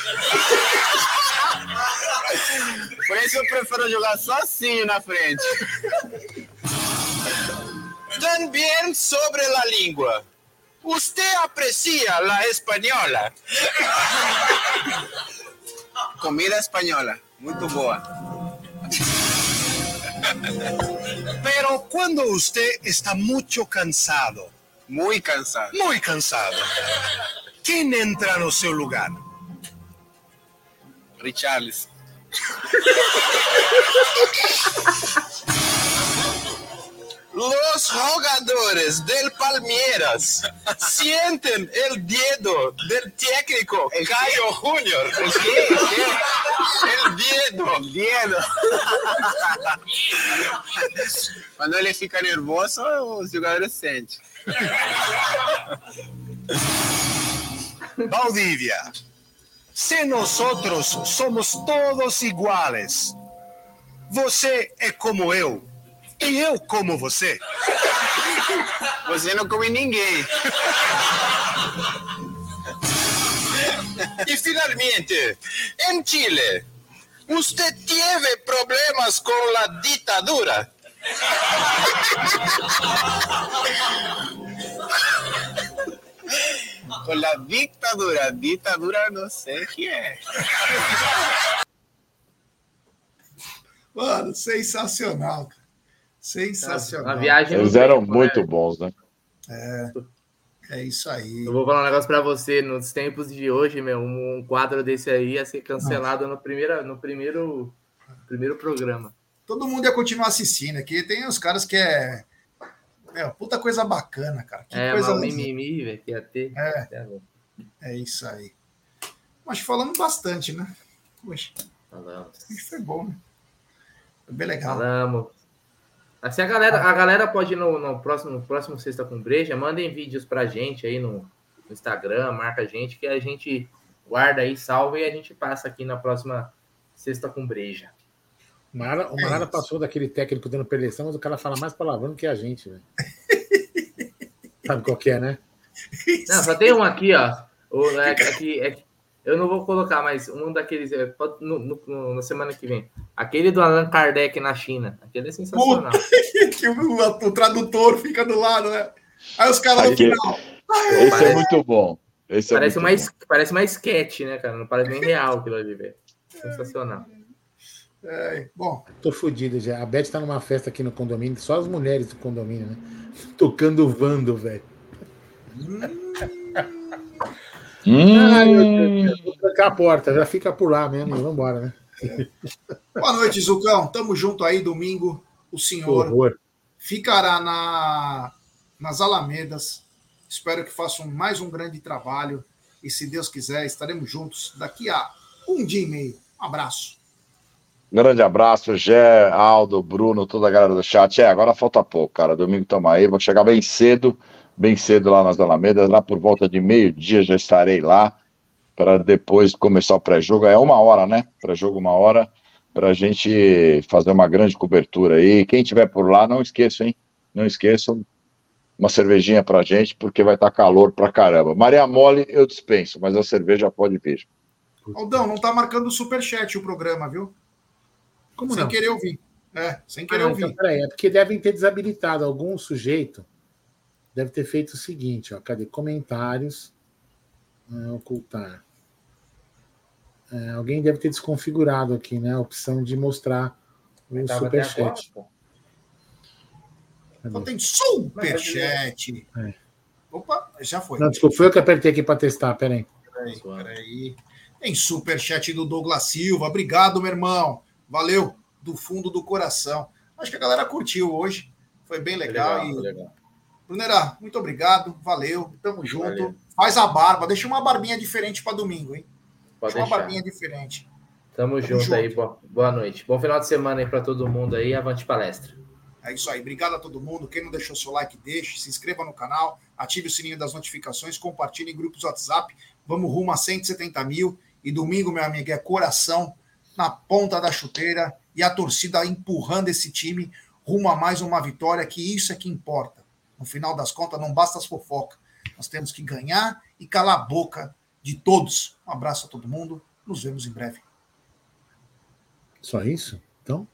Por isso eu prefiro jogar sozinho na frente. Também sobre a língua. Você aprecia a espanhola? Comida espanhola, muito boa. Pero cuando usted está mucho cansado, Muito cansado. muy cansado, ¿quién entra no seu lugar? Richarlison. Los jugadores del Palmeiras sienten el dedo del técnico Caio Júnior. ¿El qué? El dedo. El dedo. Quando ele fica nervoso, os jogadores sentem. Valdivia, se nosotros somos todos iguales, você é como eu e eu como você. Você não come ninguém. E finalmente, em Chile, você teve problemas com a ditadura? Com a ditadura. Ditadura não sei o que é. Mano, sensacional, cara. Sensacional. A viagem no Eles eram tempo, muito né? bons, né? É, é isso aí. Eu vou falar um negócio pra você. Nos tempos de hoje, meu, um quadro desse aí ia ser cancelado no, primeira, no primeiro, primeiro programa. Todo mundo ia continuar assistindo aqui. Tem os caras que é. É, puta coisa bacana, cara. Que é, coisa mimimi, velho, que ia ter. É. É isso aí. Mas falamos bastante, né? Poxa, Falamos. isso foi bom, né? Foi bem legal. Falamos. Assim, a galera, a galera pode ir no, no próximo, no próximo Sexta com Breja, mandem vídeos pra gente aí no, no Instagram, marca a gente, que a gente guarda aí, salva e a gente passa aqui na próxima Sexta com Breja. O Marara, o Marara passou daquele técnico dando preleção, mas o cara fala mais palavrão que a gente, velho. Sabe qual que é, né? Não, só tem um aqui, ó. O, é, aqui, é, eu não vou colocar, mas um daqueles. É, no, no- no- na semana que vem. Aquele do Allan Kardec na China. Aquele é sensacional. que o, o tradutor fica do lado, né? Aí os caras no final. Esse é Parece- muito bom. Esse é Parece muito uma, bom. parece uma sketch, né, cara? Não parece nem real aquilo ali, velho. Sensacional. É, bom. Tô fodido já. A Beth tá numa festa aqui no condomínio, só as mulheres do condomínio, né? Tocando o Vando, velho. Hum. Ai, meu Deus, vou trancar a porta, já fica por lá mesmo, vamos embora, né? Boa noite, Zucão. Tamo junto aí, domingo. O senhor ficará na, nas Alamedas. Espero que façam mais um grande trabalho. E se Deus quiser, estaremos juntos daqui a um dia e meio. Um abraço. Grande abraço, Gé, Aldo, Bruno, toda a galera do chat. É, agora falta pouco, cara. Domingo estamos aí. Vou chegar bem cedo, bem cedo lá nas Alamedas. Lá por volta de meio-dia já estarei lá para depois começar o pré-jogo. É uma hora, né? Pré-jogo uma hora para a gente fazer uma grande cobertura aí. Quem tiver por lá, não esqueçam, hein? Não esqueçam uma cervejinha pra gente, porque vai estar calor pra caramba. Maria Mole eu dispenso, mas a cerveja pode vir. Aldão, não tá marcando o superchat o programa, viu? Como sem não? querer ouvir. É, sem Ah, querer não, ouvir. então, peraí, é porque devem ter desabilitado. Algum sujeito deve ter feito o seguinte, ó. Cadê? Comentários. Ah, ocultar. É, alguém deve ter desconfigurado aqui, né? A opção de mostrar o superchat. Só tem superchat. É. Opa, já foi. Não, desculpa, foi eu que apertei aqui para testar, peraí. Peraí, peraí. Tem superchat do Douglas Silva. Obrigado, meu irmão. Valeu, do fundo do coração. Acho que a galera curtiu hoje. Foi bem legal. Legal, e... legal. Brunera, muito obrigado. Valeu. Tamo junto. Valeu. Faz a barba. Deixa uma barbinha diferente para domingo, hein? Pode Deixa uma deixar. barbinha diferente. Tamo, junto, junto. aí. Boa, boa noite. Bom final de semana aí para todo mundo aí. Avante palestra. É isso aí. Obrigado a todo mundo. Quem não deixou seu like, deixe. Se inscreva no canal. Ative o sininho das notificações. Compartilhe em grupos WhatsApp. Vamos rumo a 170 mil. E domingo, meu amigo, é coração na ponta da chuteira e a torcida empurrando esse time rumo a mais uma vitória, que isso é que importa. No final das contas, não basta as fofocas. Nós temos que ganhar e calar a boca de todos. Um abraço a todo mundo. Nos vemos em breve. Só isso? Então.